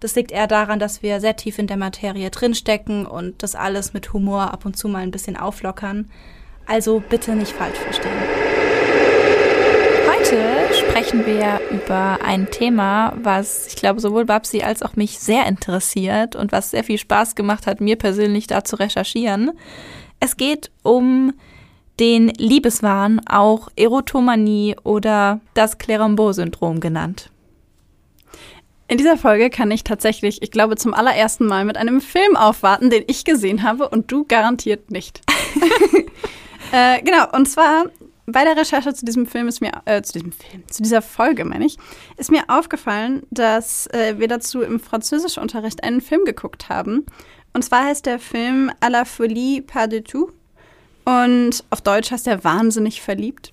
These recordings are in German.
Das liegt eher daran, dass wir sehr tief in der Materie drinstecken und das alles mit Humor ab und zu mal ein bisschen auflockern. Also bitte nicht falsch verstehen. Heute sprechen wir über ein Thema, was ich glaube sowohl Babsi als auch mich sehr interessiert und was sehr viel Spaß gemacht hat, mir persönlich da zu recherchieren. Es geht um den Liebeswahn, auch Erotomanie oder das Clerambault-Syndrom genannt. In dieser Folge kann ich tatsächlich, ich glaube, zum allerersten Mal mit einem Film aufwarten, den ich gesehen habe und du garantiert nicht. äh, genau, und zwar bei der Recherche zu diesem Film ist mir, äh, zu diesem Film, zu dieser Folge meine ich, ist mir aufgefallen, dass äh, wir dazu im Französischunterricht einen Film geguckt haben. Und zwar heißt der Film À la folie pas du tout. Und auf Deutsch heißt er Wahnsinnig verliebt.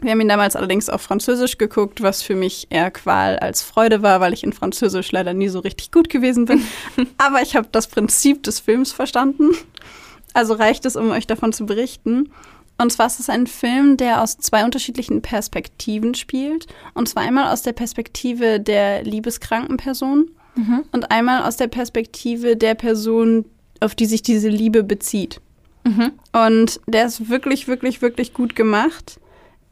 Wir haben ihn damals allerdings auf Französisch geguckt, was für mich eher Qual als Freude war, weil ich in Französisch leider nie so richtig gut gewesen bin. Aber ich habe das Prinzip des Films verstanden. Also reicht es, um euch davon zu berichten. Und zwar ist es ein Film, der aus zwei unterschiedlichen Perspektiven spielt. Und zwar einmal aus der Perspektive der liebeskranken Person mhm. und einmal aus der Perspektive der Person, auf die sich diese Liebe bezieht. Mhm. Und der ist wirklich, wirklich, wirklich gut gemacht.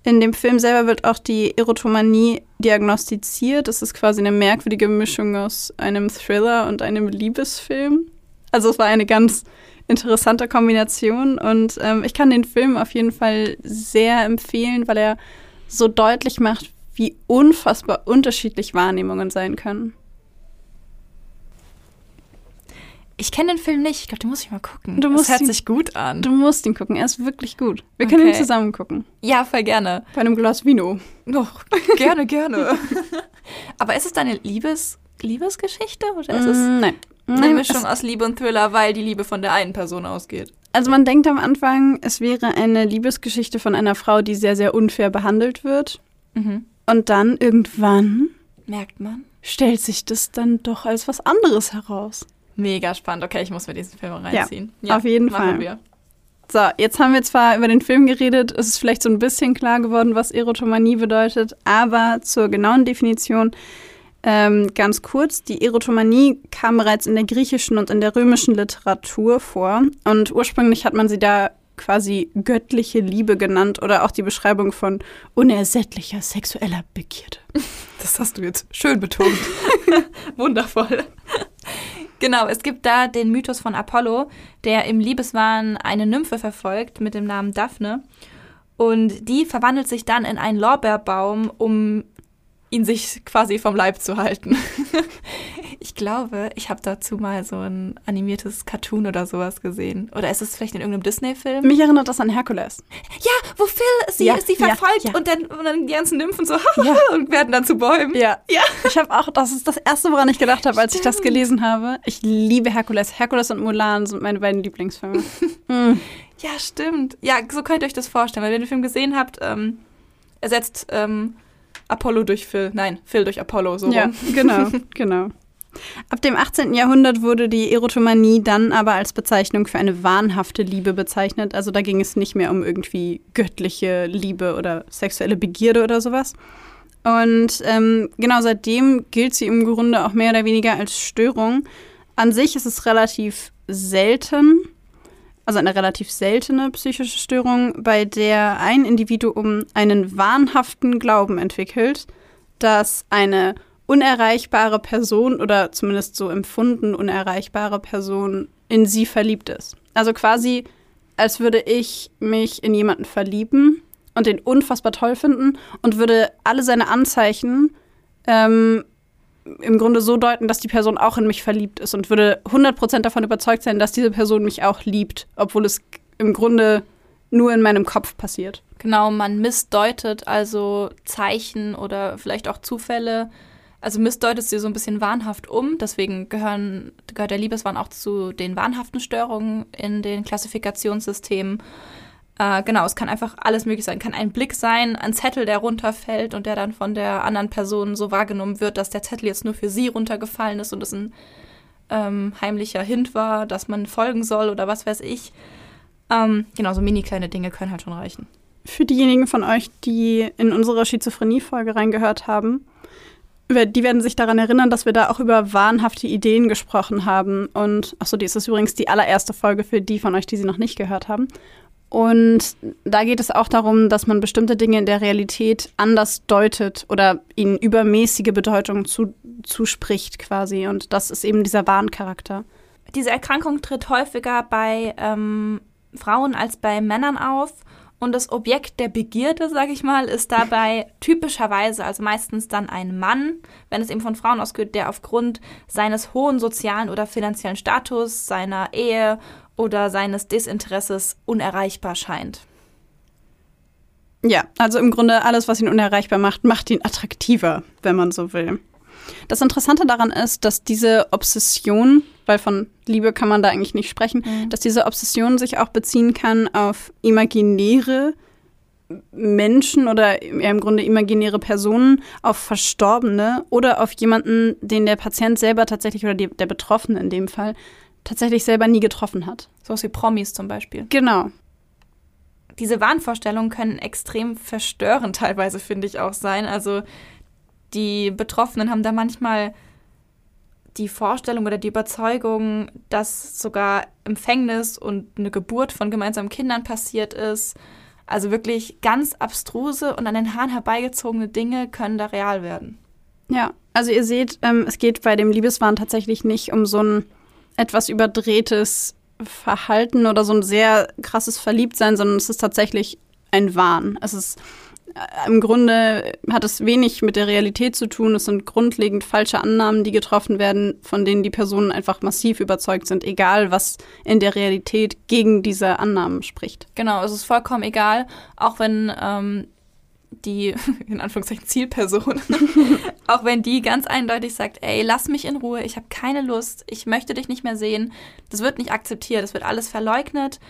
In dem Film selber wird auch die Erotomanie diagnostiziert. Das ist quasi eine merkwürdige Mischung aus einem Thriller und einem Liebesfilm. Also es war eine ganz interessante Kombination und ähm, ich kann den Film auf jeden Fall sehr empfehlen, weil er so deutlich macht, wie unfassbar unterschiedlich Wahrnehmungen sein können. Ich kenne den Film nicht. Ich glaube, den muss ich mal gucken. Du musst das hört ihn, sich gut an. Du musst ihn gucken. Er ist wirklich gut. Wir können Okay. ihn zusammen gucken. Ja, voll gerne. Bei einem Glas Vino. Doch, gerne, gerne. Aber ist es deine Liebes Liebesgeschichte oder ist es Mm, Nein. eine Mischung aus Liebe und Thriller, weil die Liebe von der einen Person ausgeht? also man denkt am Anfang, es wäre eine Liebesgeschichte von einer Frau, die sehr, sehr unfair behandelt wird. Mhm. Und dann irgendwann Merkt man. stellt sich das dann doch als was anderes heraus. Mega spannend. Okay, ich muss mir diesen Film reinziehen. auf jeden machen Fall. Wir. So, jetzt haben wir zwar über den Film geredet, es ist vielleicht so ein bisschen klar geworden, was Erotomanie bedeutet, aber zur genauen Definition ähm, ganz kurz. Die Erotomanie kam bereits in der griechischen und in der römischen Literatur vor und ursprünglich hat man sie da quasi göttliche Liebe genannt oder auch die Beschreibung von unersättlicher sexueller Begierde. Das hast du jetzt schön betont. Wundervoll. Genau, es gibt da den Mythos von Apollo, der im Liebeswahn eine Nymphe verfolgt mit dem Namen Daphne. Und die verwandelt sich dann in einen Lorbeerbaum, um ihn sich quasi vom Leib zu halten. ich glaube, ich habe dazu mal so ein animiertes Cartoon oder sowas gesehen. Oder ist es vielleicht in irgendeinem Disney-Film? Mich erinnert das an Herkules. Ja, wo Phil sie, Ja, sie ja, verfolgt ja. Und, dann, und dann die ganzen Nymphen so Ja. und werden dann zu Bäumen. Ja, ja. Ich habe auch, das ist das Erste, woran ich gedacht habe, als ich das Stimmt. gelesen habe. Ich liebe Herkules. Herkules und Mulan sind meine beiden Lieblingsfilme. mm. Ja, stimmt. Ja, so könnt ihr euch das vorstellen. Weil wenn ihr den Film gesehen habt, ähm, ersetzt ähm, Apollo durch Phil. Nein, Phil durch Apollo, so Ja, rum. genau, genau. Ab dem 18. Jahrhundert wurde die Erotomanie dann aber als Bezeichnung für eine wahnhafte Liebe bezeichnet. Also da ging es nicht mehr um irgendwie göttliche Liebe oder sexuelle Begierde oder sowas. Und ähm, genau seitdem gilt sie im Grunde auch mehr oder weniger als Störung. An sich ist es relativ selten, also eine relativ seltene psychische Störung, bei der ein Individuum einen wahnhaften Glauben entwickelt, dass eine unerreichbare Person oder zumindest so empfunden unerreichbare Person in sie verliebt ist. Also quasi, als würde ich mich in jemanden verlieben und den unfassbar toll finden und würde alle seine Anzeichen ähm, im Grunde so deuten, dass die Person auch in mich verliebt ist und würde 100% davon überzeugt sein, dass diese Person mich auch liebt, obwohl es im Grunde nur in meinem Kopf passiert. Genau, man missdeutet also Zeichen oder vielleicht auch Zufälle. Also missdeutet sie so ein bisschen wahnhaft um. Deswegen gehören, gehört der Liebeswahn auch zu den wahnhaften Störungen in den Klassifikationssystemen. Äh, genau, es kann einfach alles möglich sein. Kann ein Blick sein, ein Zettel, der runterfällt und der dann von der anderen Person so wahrgenommen wird, dass der Zettel jetzt nur für sie runtergefallen ist und es ein ähm, heimlicher Hint war, dass man folgen soll oder was weiß ich. Ähm, genau, so mini kleine Dinge können halt schon reichen. Für diejenigen von euch, die in unsere Schizophrenie-Folge reingehört haben, die werden sich daran erinnern, dass wir da auch über wahnhafte Ideen gesprochen haben. Und achso, die ist das übrigens die allererste Folge für die von euch, die sie noch nicht gehört haben. Und da geht es auch darum, dass man bestimmte Dinge in der Realität anders deutet oder ihnen übermäßige Bedeutung zu, zuspricht quasi. Und das ist eben dieser Wahncharakter. Diese Erkrankung tritt häufiger bei ähm, Frauen als bei Männern auf. Und das Objekt der Begierde, sage ich mal, ist dabei typischerweise, also meistens dann ein Mann, wenn es eben von Frauen ausgeht, der aufgrund seines hohen sozialen oder finanziellen Status, seiner Ehe oder seines Desinteresses unerreichbar scheint. Ja, also im Grunde alles, was ihn unerreichbar macht, macht ihn attraktiver, wenn man so will. Das Interessante daran ist, dass diese Obsession, weil von Liebe kann man da eigentlich nicht sprechen, mhm. dass diese Obsession sich auch beziehen kann auf imaginäre Menschen oder im Grunde imaginäre Personen, auf Verstorbene oder auf jemanden, den der Patient selber tatsächlich oder die, der Betroffene in dem Fall tatsächlich selber nie getroffen hat. So wie Promis zum Beispiel. Genau. Diese Wahnvorstellungen können extrem verstörend teilweise, finde ich, auch sein. Also die Betroffenen haben da manchmal die Vorstellung oder die Überzeugung, dass sogar Empfängnis und eine Geburt von gemeinsamen Kindern passiert ist. Also wirklich ganz abstruse und an den Haaren herbeigezogene Dinge können da real werden. Ja, also ihr seht, ähm, es geht bei dem Liebeswahn tatsächlich nicht um so ein etwas überdrehtes Verhalten oder so ein sehr krasses Verliebtsein, sondern es ist tatsächlich ein Wahn. Es ist im Grunde hat es wenig mit der Realität zu tun. Es sind grundlegend falsche Annahmen, die getroffen werden, von denen die Personen einfach massiv überzeugt sind, egal was in der Realität gegen diese Annahmen spricht. Genau, es ist vollkommen egal, auch wenn ähm, die, in Anführungszeichen, Zielperson, auch wenn die ganz eindeutig sagt, ey, lass mich in Ruhe, ich habe keine Lust, ich möchte dich nicht mehr sehen, das wird nicht akzeptiert, das wird alles verleugnet.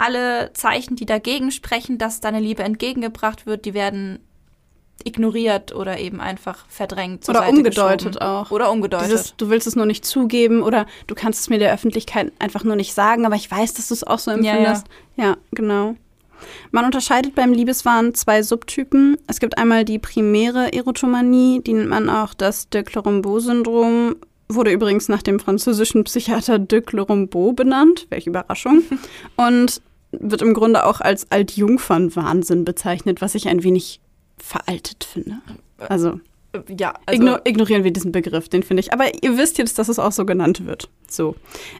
Alle Zeichen, die dagegen sprechen, dass deine Liebe entgegengebracht wird, die werden ignoriert oder eben einfach verdrängt. oder Seite umgedeutet geschoben. auch. Oder umgedeutet. Dieses, du willst es nur nicht zugeben oder du kannst es mir der Öffentlichkeit einfach nur nicht sagen, aber ich weiß, dass du es auch so empfindest. Ja, ja. ja, genau. Man unterscheidet beim Liebeswahn zwei Subtypen. Es gibt einmal die primäre Erotomanie, die nennt man auch das de Clorombeau-Syndrom. Wurde übrigens nach dem französischen Psychiater de Clorombeau benannt. Welche Überraschung. Und wird im Grunde auch als Altjungfern-Wahnsinn bezeichnet, was ich ein wenig veraltet finde. Also ja, also Igno ignorieren wir diesen Begriff, den finde ich. Aber ihr wisst jetzt, dass es auch so genannt wird. So.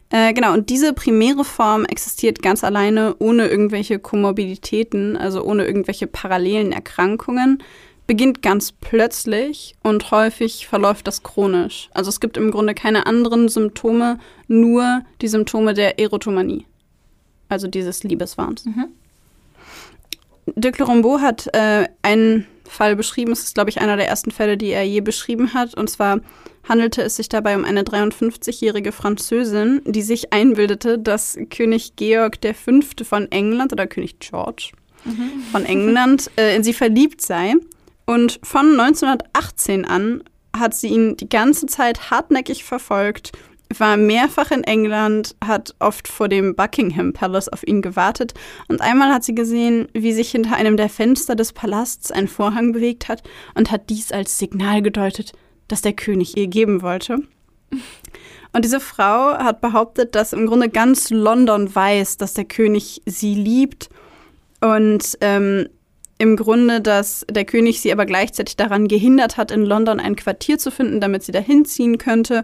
Äh, genau, und diese primäre Form existiert ganz alleine ohne irgendwelche Komorbiditäten, also ohne irgendwelche parallelen Erkrankungen, beginnt ganz plötzlich und häufig verläuft das chronisch. Also es gibt im Grunde keine anderen Symptome, nur die Symptome der Erotomanie. Also dieses Liebeswahns. Mhm. De Clorombeau hat äh, einen Fall beschrieben. Es ist, glaube ich, einer der ersten Fälle, die er je beschrieben hat. Und zwar handelte es sich dabei um eine 53-jährige Französin, die sich einbildete, dass König Georg V. von England oder König George mhm. von England äh, in sie verliebt sei. Und von 1918 an hat sie ihn die ganze Zeit hartnäckig verfolgt war mehrfach in England, hat oft vor dem Buckingham Palace auf ihn gewartet und einmal hat sie gesehen, wie sich hinter einem der Fenster des Palasts ein Vorhang bewegt hat und hat dies als Signal gedeutet, dass der König ihr geben wollte. Und diese Frau hat behauptet, dass im Grunde ganz London weiß, dass der König sie liebt und ähm, im Grunde, dass der König sie aber gleichzeitig daran gehindert hat, in London ein Quartier zu finden, damit sie dahin ziehen könnte.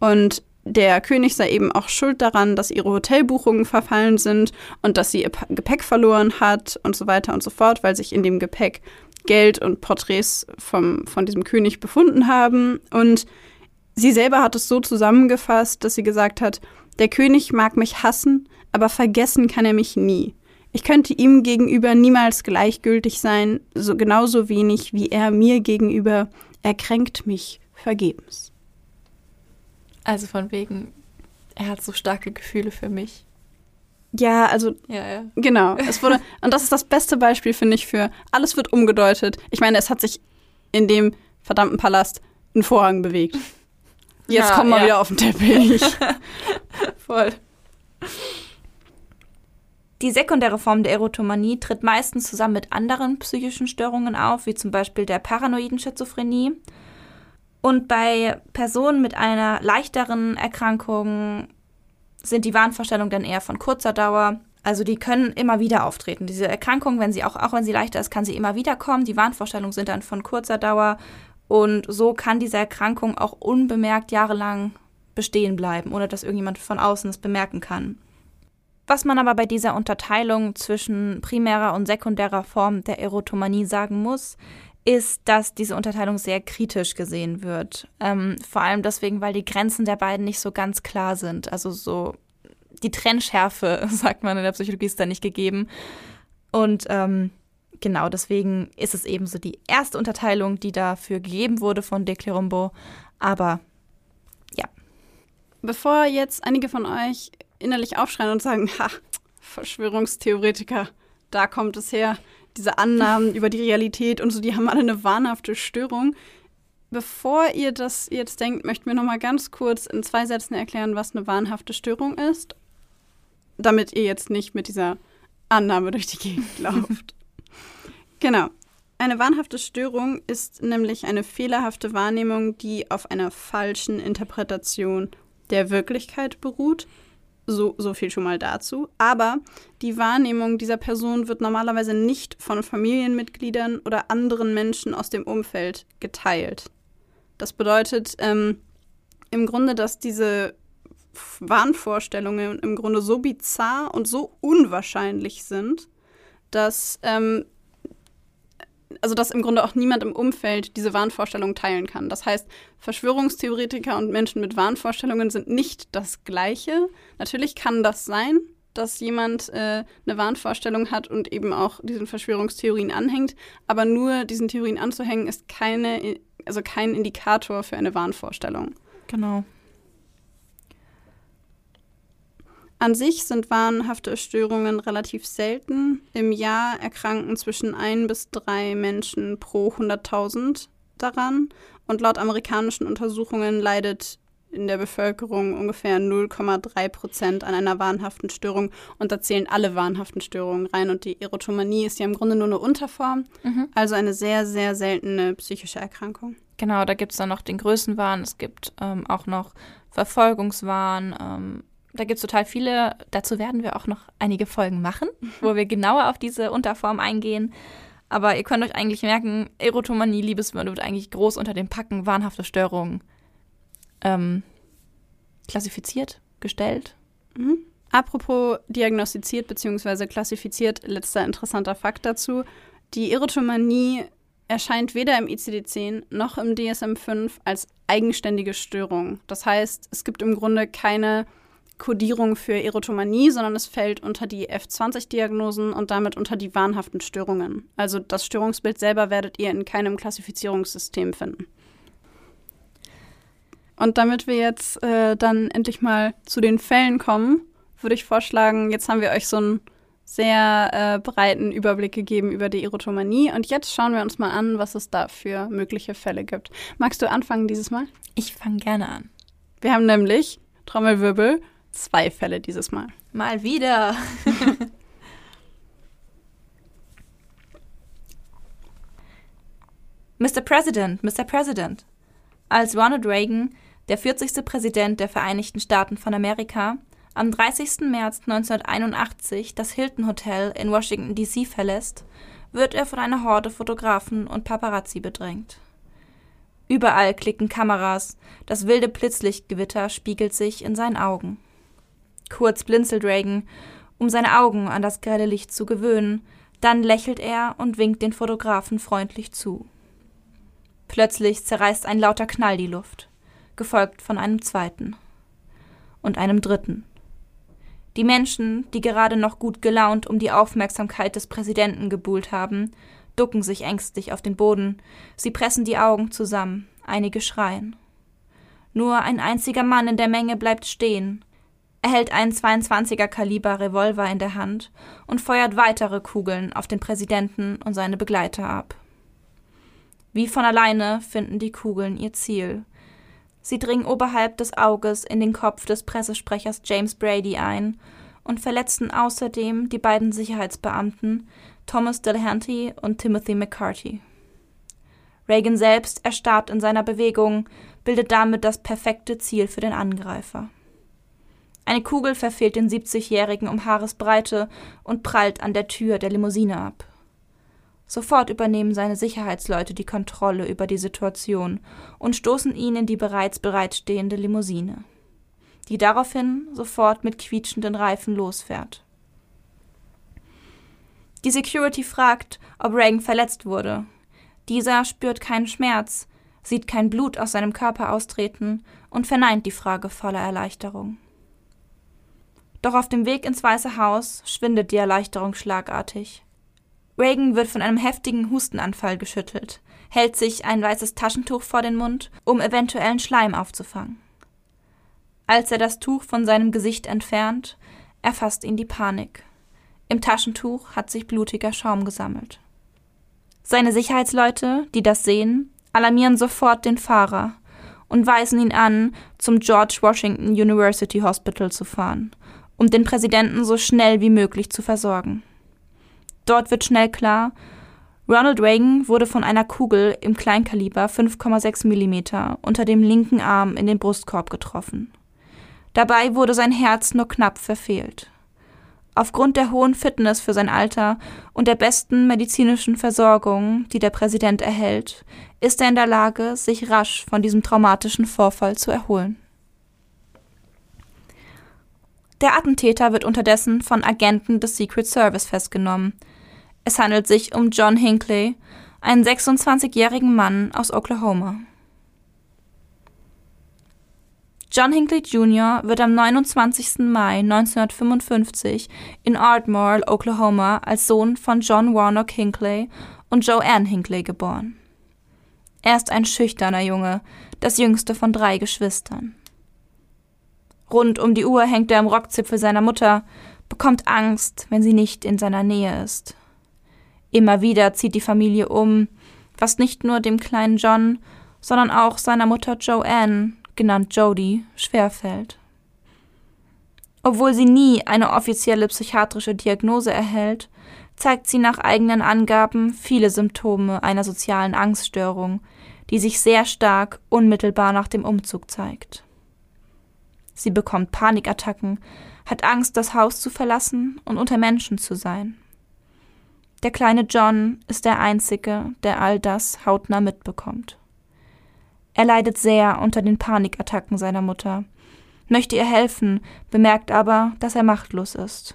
Und der König sei eben auch schuld daran, dass ihre Hotelbuchungen verfallen sind und dass sie ihr Gepäck verloren hat und so weiter und so fort, weil sich in dem Gepäck Geld und Porträts vom, von diesem König befunden haben. Und sie selber hat es so zusammengefasst, dass sie gesagt hat, der König mag mich hassen, aber vergessen kann er mich nie. Ich könnte ihm gegenüber niemals gleichgültig sein, so genauso wenig wie er mir gegenüber. Er kränkt mich vergebens. Also von wegen, er hat so starke Gefühle für mich. Ja, also ja, ja. genau. Es wurde und das ist das beste Beispiel finde ich für alles wird umgedeutet. Ich meine, es hat sich in dem verdammten Palast ein Vorhang bewegt. Jetzt ja, kommen wir ja. wieder auf den Teppich. Voll. Die sekundäre Form der Erotomanie tritt meistens zusammen mit anderen psychischen Störungen auf, wie zum Beispiel der paranoiden Schizophrenie. Und bei Personen mit einer leichteren Erkrankung sind die Wahnvorstellungen dann eher von kurzer Dauer. Also die können immer wieder auftreten. Diese Erkrankung, wenn sie auch, auch wenn sie leichter ist, kann sie immer wieder kommen. Die Wahnvorstellungen sind dann von kurzer Dauer. Und so kann diese Erkrankung auch unbemerkt jahrelang bestehen bleiben, ohne dass irgendjemand von außen es bemerken kann. Was man aber bei dieser Unterteilung zwischen primärer und sekundärer Form der Erotomanie sagen muss, ist, dass diese Unterteilung sehr kritisch gesehen wird. Ähm, vor allem deswegen, weil die Grenzen der beiden nicht so ganz klar sind. Also so die Trennschärfe, sagt man in der Psychologie, ist da nicht gegeben. Und ähm, genau deswegen ist es eben so die erste Unterteilung, die dafür gegeben wurde von De Clerumbo. Aber ja. Bevor jetzt einige von euch innerlich aufschreien und sagen, ha, Verschwörungstheoretiker, da kommt es her diese Annahmen über die Realität und so, die haben alle eine wahnhafte Störung. Bevor ihr das jetzt denkt, möchten wir noch mal ganz kurz in zwei Sätzen erklären, was eine wahnhafte Störung ist, damit ihr jetzt nicht mit dieser Annahme durch die Gegend lauft. genau. Eine wahnhafte Störung ist nämlich eine fehlerhafte Wahrnehmung, die auf einer falschen Interpretation der Wirklichkeit beruht so, so viel schon mal dazu. Aber die Wahrnehmung dieser Person wird normalerweise nicht von Familienmitgliedern oder anderen Menschen aus dem Umfeld geteilt. Das bedeutet ähm, im Grunde, dass diese Wahnvorstellungen im Grunde so bizarr und so unwahrscheinlich sind, dass ähm, also dass im Grunde auch niemand im Umfeld diese Wahnvorstellungen teilen kann. Das heißt, Verschwörungstheoretiker und Menschen mit Wahnvorstellungen sind nicht das Gleiche. Natürlich kann das sein, dass jemand äh, eine Wahnvorstellung hat und eben auch diesen Verschwörungstheorien anhängt, aber nur diesen Theorien anzuhängen ist keine, also kein Indikator für eine Wahnvorstellung. Genau. An sich sind wahnhafte Störungen relativ selten. Im Jahr erkranken zwischen ein bis drei Menschen pro 100.000 daran. Und laut amerikanischen Untersuchungen leidet in der Bevölkerung ungefähr 0,3 Prozent an einer wahnhaften Störung. Und da zählen alle wahnhaften Störungen rein. Und die Erotomanie ist ja im Grunde nur eine Unterform, mhm. also eine sehr, sehr seltene psychische Erkrankung. Genau, da gibt es dann noch den Größenwahn, es gibt ähm, auch noch Verfolgungswahn, ähm, da gibt es total viele. Dazu werden wir auch noch einige Folgen machen, wo wir genauer auf diese Unterform eingehen. Aber ihr könnt euch eigentlich merken, Erotomanie, Liebesmörder wird eigentlich groß unter dem Packen wahnhafte Störungen ähm, klassifiziert, gestellt. Mhm. Apropos diagnostiziert bzw. klassifiziert, letzter interessanter Fakt dazu. Die Erotomanie erscheint weder im ICD-10 noch im DSM-5 als eigenständige Störung. Das heißt, es gibt im Grunde keine Kodierung für Erotomanie, sondern es fällt unter die F20-Diagnosen und damit unter die wahnhaften Störungen. Also das Störungsbild selber werdet ihr in keinem Klassifizierungssystem finden. Und damit wir jetzt äh, dann endlich mal zu den Fällen kommen, würde ich vorschlagen, jetzt haben wir euch so einen sehr äh, breiten Überblick gegeben über die Erotomanie. Und jetzt schauen wir uns mal an, was es da für mögliche Fälle gibt. Magst du anfangen dieses Mal? Ich fange gerne an. Wir haben nämlich, Trommelwirbel, zwei Fälle dieses Mal. Mal wieder. Mr. President, Mr. President. Als Ronald Reagan, der 40. Präsident der Vereinigten Staaten von Amerika, am 30. März 1981 das Hilton Hotel in Washington, D.C. verlässt, wird er von einer Horde Fotografen und Paparazzi bedrängt. Überall klicken Kameras, das wilde Blitzlichtgewitter spiegelt sich in seinen Augen. Kurz blinzelt Reagan, um seine Augen an das grelle Licht zu gewöhnen, dann lächelt er und winkt den Fotografen freundlich zu. Plötzlich zerreißt ein lauter Knall die Luft, gefolgt von einem zweiten und einem dritten. Die Menschen, die gerade noch gut gelaunt um die Aufmerksamkeit des Präsidenten gebuhlt haben, ducken sich ängstlich auf den Boden, sie pressen die Augen zusammen, einige schreien. Nur ein einziger Mann in der Menge bleibt stehen. Er hält einen 22er Kaliber Revolver in der Hand und feuert weitere Kugeln auf den Präsidenten und seine Begleiter ab. Wie von alleine finden die Kugeln ihr Ziel. Sie dringen oberhalb des Auges in den Kopf des Pressesprechers James Brady ein und verletzten außerdem die beiden Sicherheitsbeamten Thomas Delahanty und Timothy McCarthy. Reagan selbst erstarrt in seiner Bewegung, bildet damit das perfekte Ziel für den Angreifer. Eine Kugel verfehlt den 70-Jährigen um Haaresbreite und prallt an der Tür der Limousine ab. Sofort übernehmen seine Sicherheitsleute die Kontrolle über die Situation und stoßen ihn in die bereits bereitstehende Limousine, die daraufhin sofort mit quietschenden Reifen losfährt. Die Security fragt, ob Reagan verletzt wurde. Dieser spürt keinen Schmerz, sieht kein Blut aus seinem Körper austreten und verneint die Frage voller Erleichterung. Doch auf dem Weg ins Weiße Haus schwindet die Erleichterung schlagartig. Reagan wird von einem heftigen Hustenanfall geschüttelt, hält sich ein weißes Taschentuch vor den Mund, um eventuellen Schleim aufzufangen. Als er das Tuch von seinem Gesicht entfernt, erfasst ihn die Panik. Im Taschentuch hat sich blutiger Schaum gesammelt. Seine Sicherheitsleute, die das sehen, alarmieren sofort den Fahrer und weisen ihn an, zum George Washington University Hospital zu fahren, um den Präsidenten so schnell wie möglich zu versorgen. Dort wird schnell klar, Ronald Reagan wurde von einer Kugel im Kleinkaliber 5,6 mm unter dem linken Arm in den Brustkorb getroffen. Dabei wurde sein Herz nur knapp verfehlt. Aufgrund der hohen Fitness für sein Alter und der besten medizinischen Versorgung, die der Präsident erhält, ist er in der Lage, sich rasch von diesem traumatischen Vorfall zu erholen. Der Attentäter wird unterdessen von Agenten des Secret Service festgenommen, es handelt sich um John Hinckley, einen 26-jährigen Mann aus Oklahoma. John Hinckley Jr. wird am 29. Mai 1955 in Ardmore, Oklahoma, als Sohn von John Warnock Hinckley und Joanne Hinckley geboren. Er ist ein schüchterner Junge, das jüngste von drei Geschwistern. Rund um die Uhr hängt er am Rockzipfel seiner Mutter, bekommt Angst, wenn sie nicht in seiner Nähe ist. Immer wieder zieht die Familie um, was nicht nur dem kleinen John, sondern auch seiner Mutter Joanne, genannt Jodie, schwerfällt. Obwohl sie nie eine offizielle psychiatrische Diagnose erhält, zeigt sie nach eigenen Angaben viele Symptome einer sozialen Angststörung, die sich sehr stark unmittelbar nach dem Umzug zeigt. Sie bekommt Panikattacken, hat Angst, das Haus zu verlassen und unter Menschen zu sein. Der kleine John ist der Einzige, der all das hautnah mitbekommt. Er leidet sehr unter den Panikattacken seiner Mutter, möchte ihr helfen, bemerkt aber, dass er machtlos ist.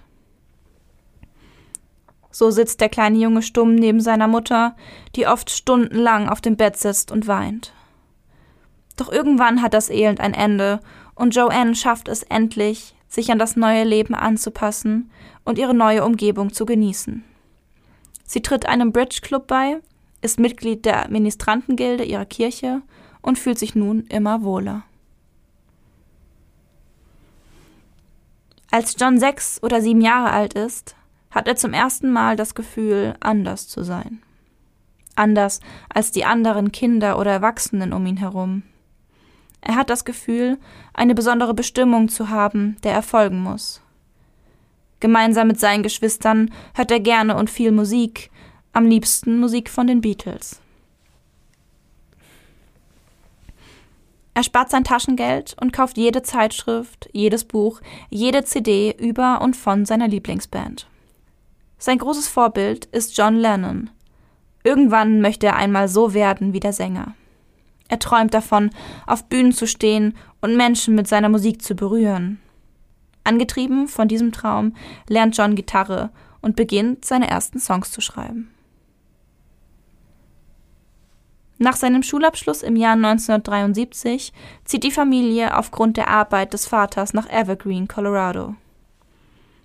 So sitzt der kleine Junge stumm neben seiner Mutter, die oft stundenlang auf dem Bett sitzt und weint. Doch irgendwann hat das Elend ein Ende und Joanne schafft es endlich, sich an das neue Leben anzupassen und ihre neue Umgebung zu genießen. Sie tritt einem Bridge Club bei, ist Mitglied der Ministrantengilde ihrer Kirche und fühlt sich nun immer wohler. Als John sechs oder sieben Jahre alt ist, hat er zum ersten Mal das Gefühl, anders zu sein. Anders als die anderen Kinder oder Erwachsenen um ihn herum. Er hat das Gefühl, eine besondere Bestimmung zu haben, der er folgen muss. Gemeinsam mit seinen Geschwistern hört er gerne und viel Musik, am liebsten Musik von den Beatles. Er spart sein Taschengeld und kauft jede Zeitschrift, jedes Buch, jede CD über und von seiner Lieblingsband. Sein großes Vorbild ist John Lennon. Irgendwann möchte er einmal so werden wie der Sänger. Er träumt davon, auf Bühnen zu stehen und Menschen mit seiner Musik zu berühren. Angetrieben von diesem Traum lernt John Gitarre und beginnt, seine ersten Songs zu schreiben. Nach seinem Schulabschluss im Jahr 1973 zieht die Familie aufgrund der Arbeit des Vaters nach Evergreen, Colorado.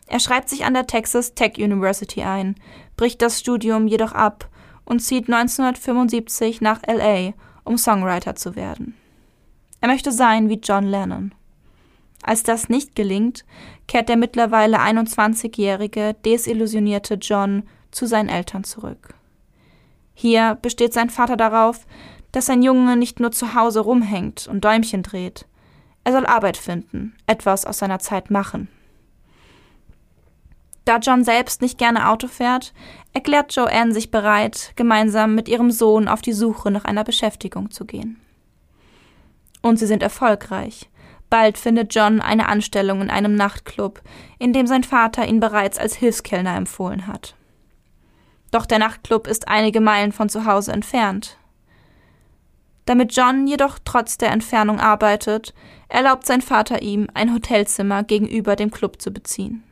Er schreibt sich an der Texas Tech University ein, bricht das Studium jedoch ab und zieht 1975 nach LA, um Songwriter zu werden. Er möchte sein wie John Lennon. Als das nicht gelingt, kehrt der mittlerweile 21-jährige, desillusionierte John zu seinen Eltern zurück. Hier besteht sein Vater darauf, dass sein Junge nicht nur zu Hause rumhängt und Däumchen dreht. Er soll Arbeit finden, etwas aus seiner Zeit machen. Da John selbst nicht gerne Auto fährt, erklärt Joanne sich bereit, gemeinsam mit ihrem Sohn auf die Suche nach einer Beschäftigung zu gehen. Und sie sind erfolgreich. Bald findet John eine Anstellung in einem Nachtclub, in dem sein Vater ihn bereits als Hilfskellner empfohlen hat. Doch der Nachtclub ist einige Meilen von zu Hause entfernt. Damit John jedoch trotz der Entfernung arbeitet, erlaubt sein Vater ihm, ein Hotelzimmer gegenüber dem Club zu beziehen.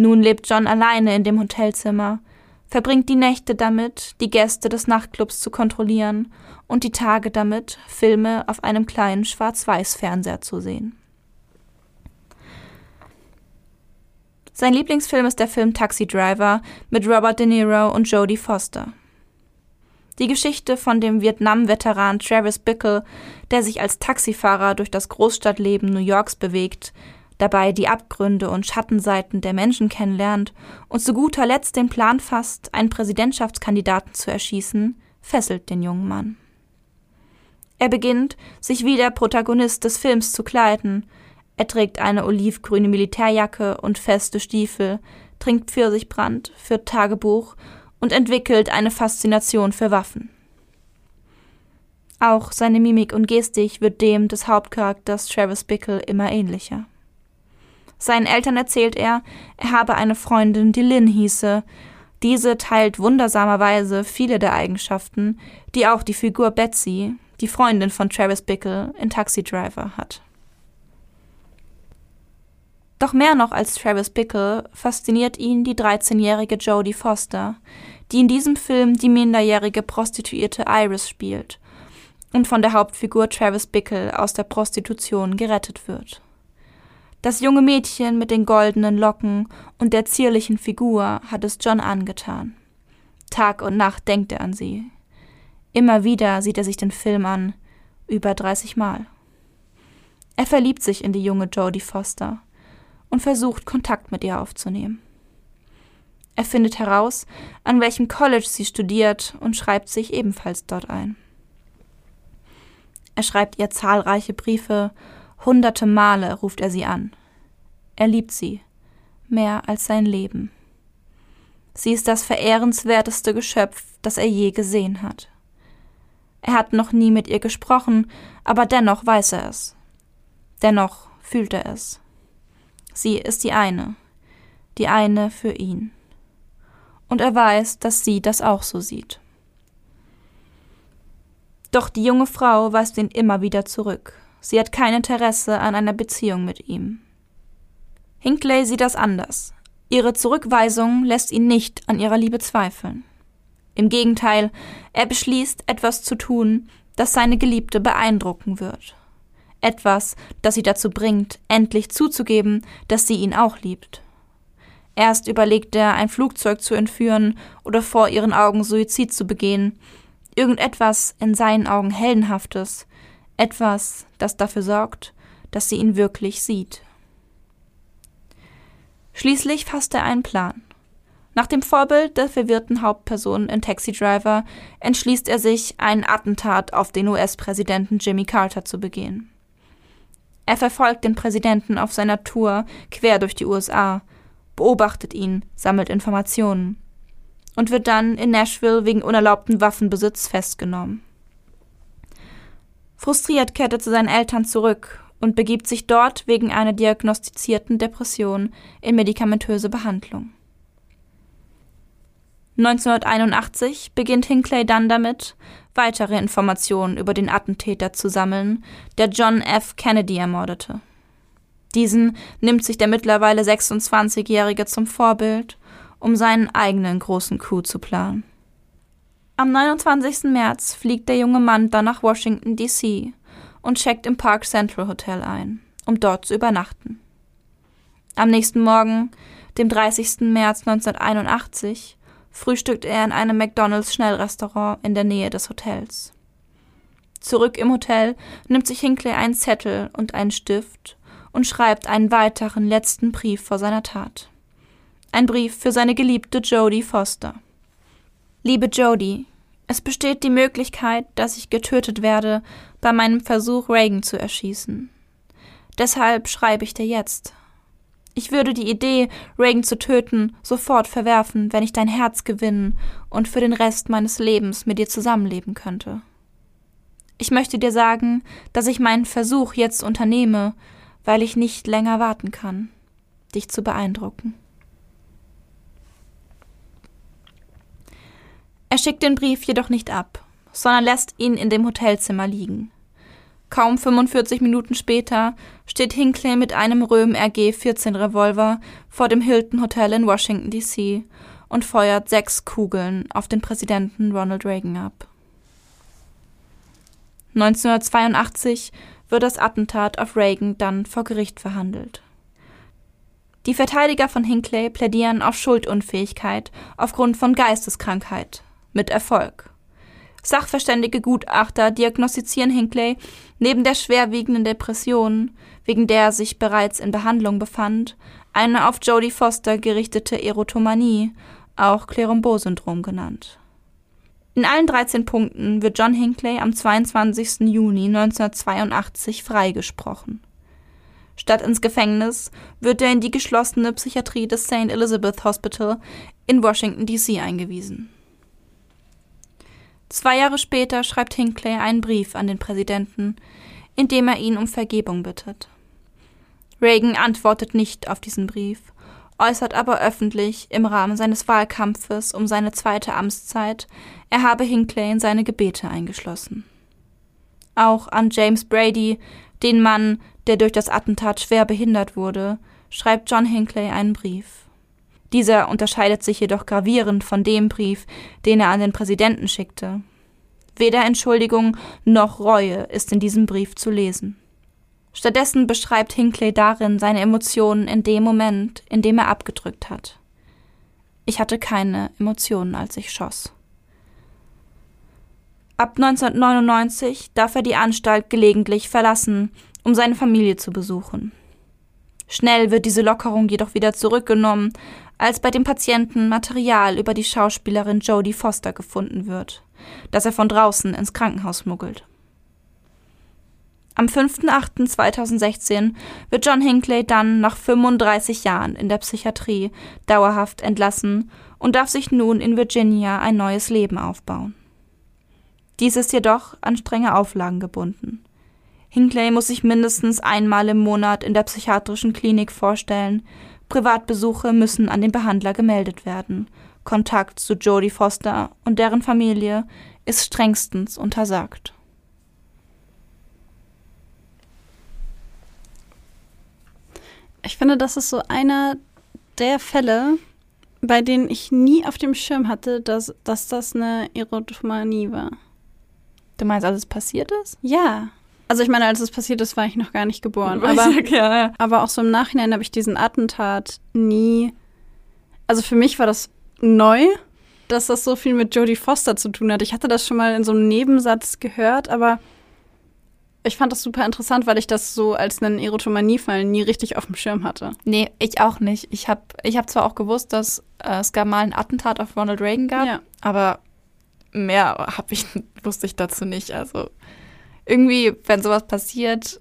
Nun lebt John alleine in dem Hotelzimmer, verbringt die Nächte damit, die Gäste des Nachtclubs zu kontrollieren und die Tage damit, Filme auf einem kleinen Schwarz-Weiß-Fernseher zu sehen. Sein Lieblingsfilm ist der Film Taxi Driver mit Robert De Niro und Jodie Foster. Die Geschichte von dem Vietnam-Veteran Travis Bickle, der sich als Taxifahrer durch das Großstadtleben New Yorks bewegt, dabei die Abgründe und Schattenseiten der Menschen kennenlernt und zu guter Letzt den Plan fasst, einen Präsidentschaftskandidaten zu erschießen, fesselt den jungen Mann. Er beginnt, sich wie der Protagonist des Films zu kleiden, er trägt eine olivgrüne Militärjacke und feste Stiefel, trinkt Pfirsichbrand, führt Tagebuch und entwickelt eine Faszination für Waffen. Auch seine Mimik und Gestik wird dem des Hauptcharakters Travis Bickle immer ähnlicher. Seinen Eltern erzählt er, er habe eine Freundin, die Lynn hieße. Diese teilt wundersamerweise viele der Eigenschaften, die auch die Figur Betsy, die Freundin von Travis Bickle, in Taxi Driver hat. Doch mehr noch als Travis Bickle fasziniert ihn die 13-jährige Jodie Foster, die in diesem Film die minderjährige Prostituierte Iris spielt und von der Hauptfigur Travis Bickle aus der Prostitution gerettet wird. Das junge Mädchen mit den goldenen Locken und der zierlichen Figur hat es John angetan. Tag und Nacht denkt er an sie. Immer wieder sieht er sich den Film an, über 30 Mal. Er verliebt sich in die junge Jodie Foster und versucht Kontakt mit ihr aufzunehmen. Er findet heraus, an welchem College sie studiert und schreibt sich ebenfalls dort ein. Er schreibt ihr zahlreiche Briefe, hunderte Male ruft er sie an. Er liebt sie, mehr als sein Leben. Sie ist das verehrenswerteste Geschöpf, das er je gesehen hat. Er hat noch nie mit ihr gesprochen, aber dennoch weiß er es. Dennoch fühlt er es. Sie ist die eine, die eine für ihn. Und er weiß, dass sie das auch so sieht. Doch die junge Frau weist ihn immer wieder zurück. Sie hat kein Interesse an einer Beziehung mit ihm. Hinkley sieht das anders. Ihre Zurückweisung lässt ihn nicht an ihrer Liebe zweifeln. Im Gegenteil, er beschließt, etwas zu tun, das seine Geliebte beeindrucken wird etwas, das sie dazu bringt, endlich zuzugeben, dass sie ihn auch liebt. Erst überlegt er, ein Flugzeug zu entführen oder vor ihren Augen Suizid zu begehen. Irgendetwas in seinen Augen Heldenhaftes. Etwas, das dafür sorgt, dass sie ihn wirklich sieht. Schließlich fasst er einen Plan. Nach dem Vorbild der verwirrten Hauptperson in Taxi Driver entschließt er sich, einen Attentat auf den US-Präsidenten Jimmy Carter zu begehen. Er verfolgt den Präsidenten auf seiner Tour quer durch die USA, beobachtet ihn, sammelt Informationen und wird dann in Nashville wegen unerlaubten Waffenbesitz festgenommen. Frustriert kehrt er zu seinen Eltern zurück und begibt sich dort wegen einer diagnostizierten Depression in medikamentöse Behandlung. 1981 beginnt Hinckley dann damit, weitere Informationen über den Attentäter zu sammeln, der John F. Kennedy ermordete. Diesen nimmt sich der mittlerweile 26-Jährige zum Vorbild, um seinen eigenen großen Coup zu planen. Am 29. März fliegt der junge Mann dann nach Washington, D.C. und checkt im Park Central Hotel ein, um dort zu übernachten. Am nächsten Morgen, dem 30. März 1981, frühstückt er in einem McDonald's Schnellrestaurant in der Nähe des Hotels. Zurück im Hotel nimmt sich Hinckley einen Zettel und einen Stift und schreibt einen weiteren letzten Brief vor seiner Tat. Ein Brief für seine geliebte Jodie Foster. Liebe Jodie, es besteht die Möglichkeit, dass ich getötet werde bei meinem Versuch, Reagan zu erschießen. Deshalb schreibe ich dir jetzt. Ich würde die Idee, Reagan zu töten, sofort verwerfen, wenn ich dein Herz gewinnen und für den Rest meines Lebens mit dir zusammenleben könnte. Ich möchte dir sagen, dass ich meinen Versuch jetzt unternehme, weil ich nicht länger warten kann, dich zu beeindrucken. Er schickt den Brief jedoch nicht ab, sondern lässt ihn in dem Hotelzimmer liegen. Kaum 45 Minuten später steht Hinckley mit einem Röhm RG 14 Revolver vor dem Hilton Hotel in Washington DC und feuert sechs Kugeln auf den Präsidenten Ronald Reagan ab. 1982 wird das Attentat auf Reagan dann vor Gericht verhandelt. Die Verteidiger von Hinckley plädieren auf Schuldunfähigkeit aufgrund von Geisteskrankheit mit Erfolg. Sachverständige Gutachter diagnostizieren Hinckley neben der schwerwiegenden Depression, wegen der er sich bereits in Behandlung befand, eine auf Jodie Foster gerichtete Erotomanie, auch Clermbault-Syndrom genannt. In allen 13 Punkten wird John Hinckley am 22. Juni 1982 freigesprochen. Statt ins Gefängnis wird er in die geschlossene Psychiatrie des St. Elizabeth Hospital in Washington, D.C. eingewiesen. Zwei Jahre später schreibt Hinckley einen Brief an den Präsidenten, in dem er ihn um Vergebung bittet. Reagan antwortet nicht auf diesen Brief, äußert aber öffentlich im Rahmen seines Wahlkampfes um seine zweite Amtszeit, er habe Hinckley in seine Gebete eingeschlossen. Auch an James Brady, den Mann, der durch das Attentat schwer behindert wurde, schreibt John Hinckley einen Brief. Dieser unterscheidet sich jedoch gravierend von dem Brief, den er an den Präsidenten schickte. Weder Entschuldigung noch Reue ist in diesem Brief zu lesen. Stattdessen beschreibt Hinckley darin seine Emotionen in dem Moment, in dem er abgedrückt hat. Ich hatte keine Emotionen, als ich schoss. Ab 1999 darf er die Anstalt gelegentlich verlassen, um seine Familie zu besuchen. Schnell wird diese Lockerung jedoch wieder zurückgenommen, als bei dem Patienten Material über die Schauspielerin Jodie Foster gefunden wird, das er von draußen ins Krankenhaus schmuggelt. Am 5.8.2016 wird John Hinckley dann nach 35 Jahren in der Psychiatrie dauerhaft entlassen und darf sich nun in Virginia ein neues Leben aufbauen. Dies ist jedoch an strenge Auflagen gebunden. Hinckley muss sich mindestens einmal im Monat in der psychiatrischen Klinik vorstellen, Privatbesuche müssen an den Behandler gemeldet werden. Kontakt zu Jodie Foster und deren Familie ist strengstens untersagt. Ich finde, das ist so einer der Fälle, bei denen ich nie auf dem Schirm hatte, dass, dass das eine Erotomanie war. Du meinst, als es passiert ist? Ja. Also ich meine, als es passiert ist, war ich noch gar nicht geboren. Aber, ja, ja. aber auch so im Nachhinein habe ich diesen Attentat nie. Also für mich war das neu, dass das so viel mit Jodie Foster zu tun hat. Ich hatte das schon mal in so einem Nebensatz gehört, aber ich fand das super interessant, weil ich das so als einen Erotomaniefall nie richtig auf dem Schirm hatte. Nee, ich auch nicht. Ich habe ich hab zwar auch gewusst, dass äh, es gar mal ein Attentat auf Ronald Reagan gab, ja. aber mehr hab ich, wusste ich dazu nicht. Also irgendwie, wenn sowas passiert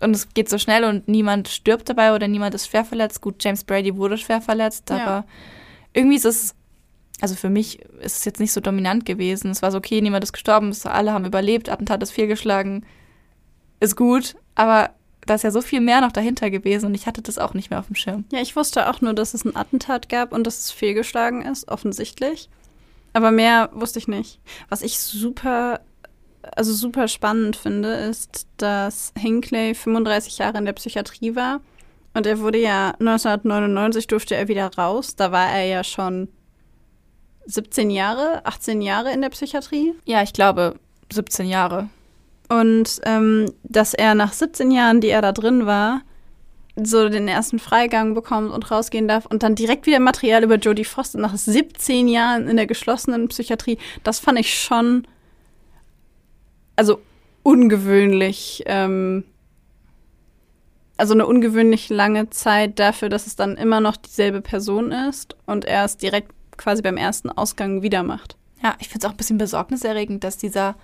und es geht so schnell und niemand stirbt dabei oder niemand ist schwer verletzt, gut, James Brady wurde schwer verletzt, aber ja. irgendwie ist es, also für mich ist es jetzt nicht so dominant gewesen. Es war so, okay, niemand ist gestorben, alle haben überlebt, Attentat ist fehlgeschlagen, ist gut, aber da ist ja so viel mehr noch dahinter gewesen und ich hatte das auch nicht mehr auf dem Schirm. Ja, ich wusste auch nur, dass es ein Attentat gab und dass es fehlgeschlagen ist, offensichtlich. Aber mehr wusste ich nicht. Was ich super, also super spannend finde, ist, dass Hinckley 35 Jahre in der Psychiatrie war. Und er wurde ja 1999 durfte er wieder raus. Da war er ja schon 17 Jahre, 18 Jahre in der Psychiatrie. Ja, ich glaube 17 Jahre. Und ähm, dass er nach 17 Jahren, die er da drin war, so den ersten Freigang bekommt und rausgehen darf und dann direkt wieder Material über Jodie Foster nach 17 Jahren in der geschlossenen Psychiatrie, das fand ich schon, also ungewöhnlich, ähm, also eine ungewöhnlich lange Zeit dafür, dass es dann immer noch dieselbe Person ist und er es direkt quasi beim ersten Ausgang wieder macht. Ja, ich finde es auch ein bisschen besorgniserregend, dass dieser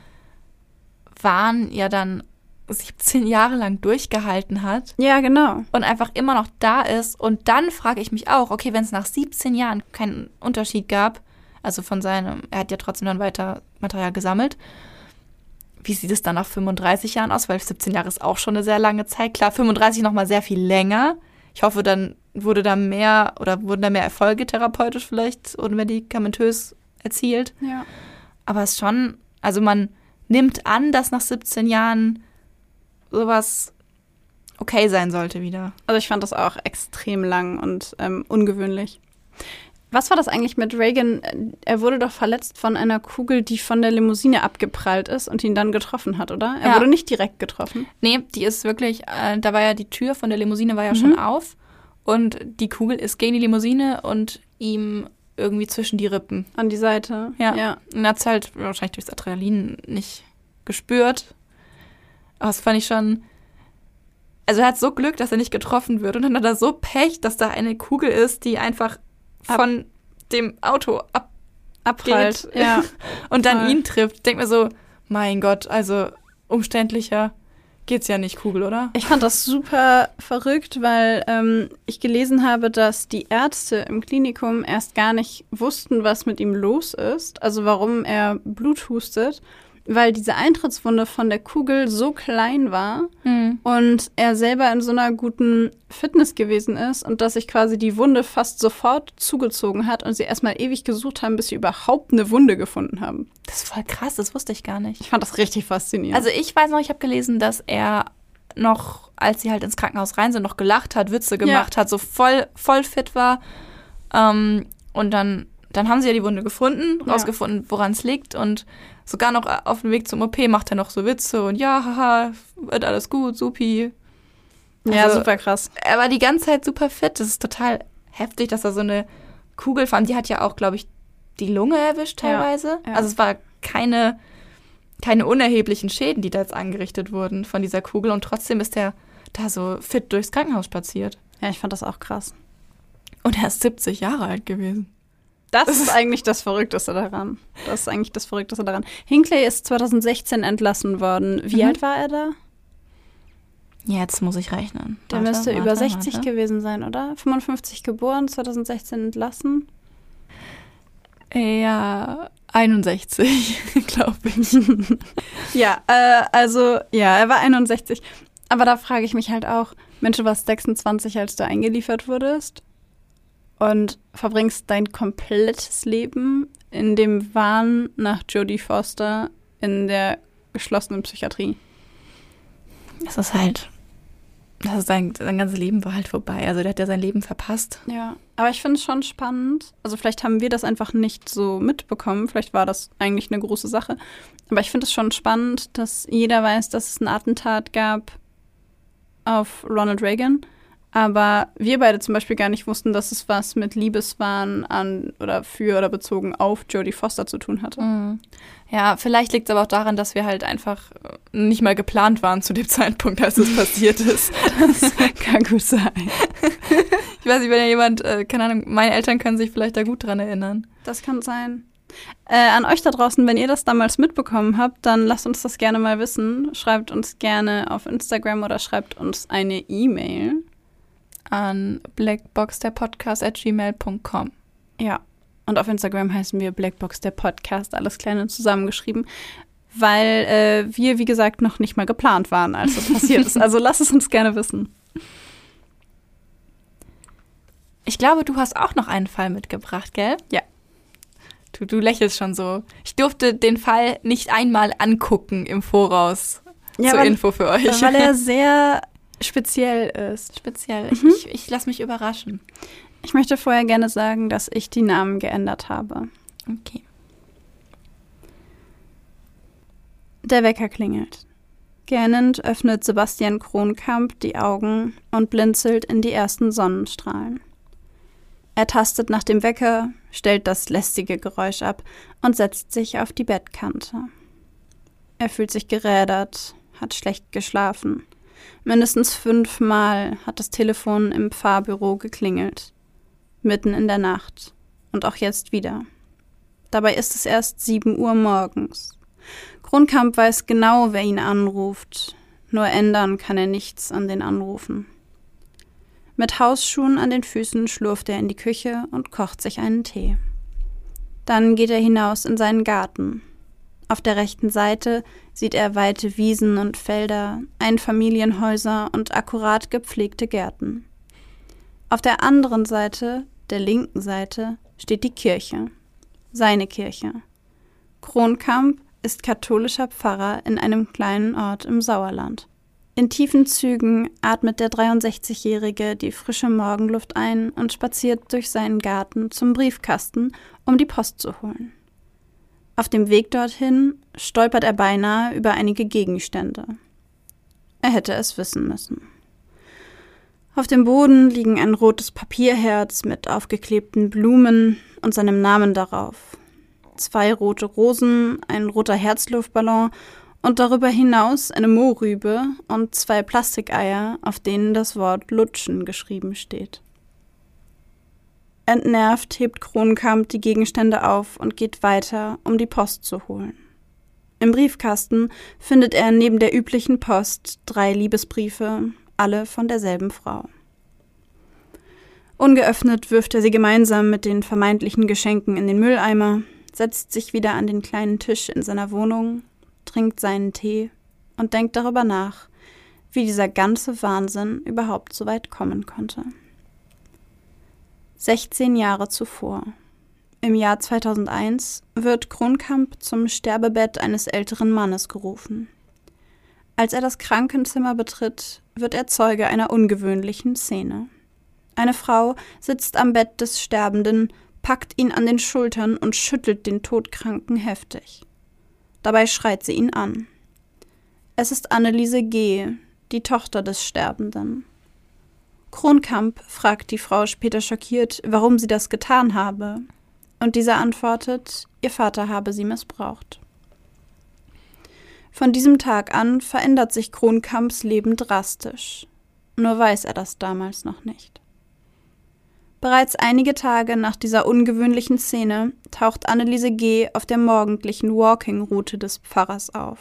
Wahn ja dann 17 Jahre lang durchgehalten hat. Ja, genau. Und einfach immer noch da ist. Und dann frage ich mich auch, okay, wenn es nach 17 Jahren keinen Unterschied gab, also von seinem, er hat ja trotzdem dann weiter Material gesammelt, wie sieht es dann nach 35 Jahren aus? Weil 17 Jahre ist auch schon eine sehr lange Zeit. Klar, 35 noch mal sehr viel länger. Ich hoffe, dann wurde da mehr oder wurden da mehr Erfolge therapeutisch vielleicht und medikamentös erzielt. Ja. Aber es ist schon, also man nimmt an, dass nach 17 Jahren sowas okay sein sollte wieder. Also ich fand das auch extrem lang und ähm, ungewöhnlich. Was war das eigentlich mit Reagan? Er wurde doch verletzt von einer Kugel, die von der Limousine abgeprallt ist und ihn dann getroffen hat, oder? Er Ja. wurde nicht direkt getroffen. Nee, die ist wirklich, äh, da war ja die Tür von der Limousine war ja Mhm. schon auf und die Kugel ist gegen die Limousine und ihm irgendwie zwischen die Rippen. An die Seite. Ja. ja. Und er hat es halt wahrscheinlich durchs Adrenalin nicht gespürt. Aber das fand ich schon. Also er hat so Glück, dass er nicht getroffen wird. Und dann hat er so Pech, dass da eine Kugel ist, die einfach Ab- von dem Auto ab Abprallt. Ja. und dann Voll. ihn trifft. Ich denk mir so, mein Gott, also umständlicher geht's ja nicht, Kugel, oder? Ich fand das super verrückt, weil ähm, ich gelesen habe, dass die Ärzte im Klinikum erst gar nicht wussten, was mit ihm los ist, also warum er Blut hustet, weil diese Eintrittswunde von der Kugel so klein war und er selber in so einer guten Fitness gewesen ist und dass sich quasi die Wunde fast sofort zugezogen hat und sie erstmal ewig gesucht haben, bis sie überhaupt eine Wunde gefunden haben. Das ist voll krass, das wusste ich gar nicht. Ich fand das richtig faszinierend. Also ich weiß noch, ich habe gelesen, dass er noch, als sie halt ins Krankenhaus rein sind, noch gelacht hat, Witze gemacht hat, so voll, voll fit war. Ähm, und dann, dann haben sie ja die Wunde gefunden, Ja. rausgefunden, woran es liegt. Und sogar noch auf dem Weg zum OP macht er noch so Witze und ja, haha, wird alles gut, supi. ja, also- super krass. Er war die ganze Zeit super fit. Das ist total heftig, dass er so eine Kugel fand. Die hat ja auch, glaube ich, die Lunge erwischt Ja, teilweise. ja. Also es war keine, keine unerheblichen Schäden, die da jetzt angerichtet wurden von dieser Kugel. Und trotzdem ist er da so fit durchs Krankenhaus spaziert. Ja, ich fand das auch krass. Und er ist 70 Jahre alt gewesen. Das ist eigentlich das Verrückteste daran. Das ist eigentlich das Verrückteste daran. Hinckley ist 2016 entlassen worden. Wie Mhm. alt war er da? Jetzt muss ich rechnen. Der Warte, müsste warte, über 60 warte. gewesen sein, oder? 55 geboren, 2016 entlassen. Ja, 61, glaube ich. Ja, äh, also, ja, er war 61. Aber da frage ich mich halt auch, Mensch, du warst 26, als du eingeliefert wurdest und verbringst dein komplettes Leben in dem Wahn nach Jodie Foster in der geschlossenen Psychiatrie. Es ist halt, das ist sein, sein ganzes Leben war halt vorbei. Also der hat ja sein Leben verpasst. Ja, aber ich finde es schon spannend. Also vielleicht haben wir das einfach nicht so mitbekommen. Vielleicht war das eigentlich eine große Sache. Aber ich finde es schon spannend, dass jeder weiß, dass es ein Attentat gab auf Ronald Reagan. Aber wir beide zum Beispiel gar nicht wussten, dass es was mit Liebeswahn an oder für oder bezogen auf Jodie Foster zu tun hatte. Mhm. Ja, vielleicht liegt es aber auch daran, dass wir halt einfach äh, nicht mal geplant waren zu dem Zeitpunkt, als es passiert ist. Das kann gut sein. Ich weiß nicht, wenn ja jemand, äh, keine Ahnung, meine Eltern können sich vielleicht da gut dran erinnern. Das kann sein. Äh, an euch da draußen, wenn ihr das damals mitbekommen habt, dann lasst uns das gerne mal wissen. Schreibt uns gerne auf Instagram oder schreibt uns eine E-Mail. An blackboxderpodcast at gmail.com. Ja. Und auf Instagram heißen wir Blackbox der Podcast, alles klein und zusammengeschrieben. weil äh, wir, wie gesagt, noch nicht mal geplant waren, als das passiert ist. Also lass es uns gerne wissen. Ich glaube, du hast auch noch einen Fall mitgebracht, gell? Ja. Du, du lächelst schon so. Ich durfte den Fall nicht einmal angucken im Voraus. Ja, zur weil, Info für euch. Weil er sehr speziell ist. Speziell. Mhm. Ich, ich lasse mich überraschen. Ich möchte vorher gerne sagen, dass ich die Namen geändert habe. Okay. Der Wecker klingelt. Gähnend öffnet Sebastian Kronkamp die Augen und blinzelt in die ersten Sonnenstrahlen. Er tastet nach dem Wecker, stellt das lästige Geräusch ab und setzt sich auf die Bettkante. Er fühlt sich gerädert, hat schlecht geschlafen. Mindestens fünfmal hat das Telefon im Pfarrbüro geklingelt. Mitten in der Nacht. Und auch jetzt wieder. Dabei ist es erst sieben Uhr morgens. Kronkamp weiß genau, wer ihn anruft. Nur ändern kann er nichts an den Anrufen. Mit Hausschuhen an den Füßen schlurft er in die Küche und kocht sich einen Tee. Dann geht er hinaus in seinen Garten. Auf der rechten Seite sieht er weite Wiesen und Felder, Einfamilienhäuser und akkurat gepflegte Gärten. Auf der anderen Seite, der linken Seite, steht die Kirche. Seine Kirche. Kronkamp ist katholischer Pfarrer in einem kleinen Ort im Sauerland. In tiefen Zügen atmet der 63-Jährige die frische Morgenluft ein und spaziert durch seinen Garten zum Briefkasten, um die Post zu holen. Auf dem Weg dorthin stolpert er beinahe über einige Gegenstände. Er hätte es wissen müssen. Auf dem Boden liegen ein rotes Papierherz mit aufgeklebten Blumen und seinem Namen darauf zwei rote Rosen, ein roter Herzluftballon und darüber hinaus eine Mohrrübe und zwei Plastikeier, auf denen das Wort Lutschen geschrieben steht. Entnervt hebt Kronkamp die Gegenstände auf und geht weiter, um die Post zu holen. Im Briefkasten findet er neben der üblichen Post drei Liebesbriefe, alle von derselben Frau. Ungeöffnet wirft er sie gemeinsam mit den vermeintlichen Geschenken in den Mülleimer, setzt sich wieder an den kleinen Tisch in seiner Wohnung, trinkt seinen Tee und denkt darüber nach, wie dieser ganze Wahnsinn überhaupt so weit kommen konnte. 16 Jahre zuvor, im Jahr 2001, wird Kronkamp zum Sterbebett eines älteren Mannes gerufen. Als er das Krankenzimmer betritt, wird er Zeuge einer ungewöhnlichen Szene. Eine Frau sitzt am Bett des Sterbenden packt ihn an den Schultern und schüttelt den Todkranken heftig. Dabei schreit sie ihn an. Es ist Anneliese G., die Tochter des Sterbenden. Kronkamp fragt die Frau später schockiert, warum sie das getan habe, und dieser antwortet, ihr Vater habe sie missbraucht. Von diesem Tag an verändert sich Kronkamps Leben drastisch, nur weiß er das damals noch nicht. Bereits einige Tage nach dieser ungewöhnlichen Szene taucht Anneliese G. auf der morgendlichen Walking-Route des Pfarrers auf.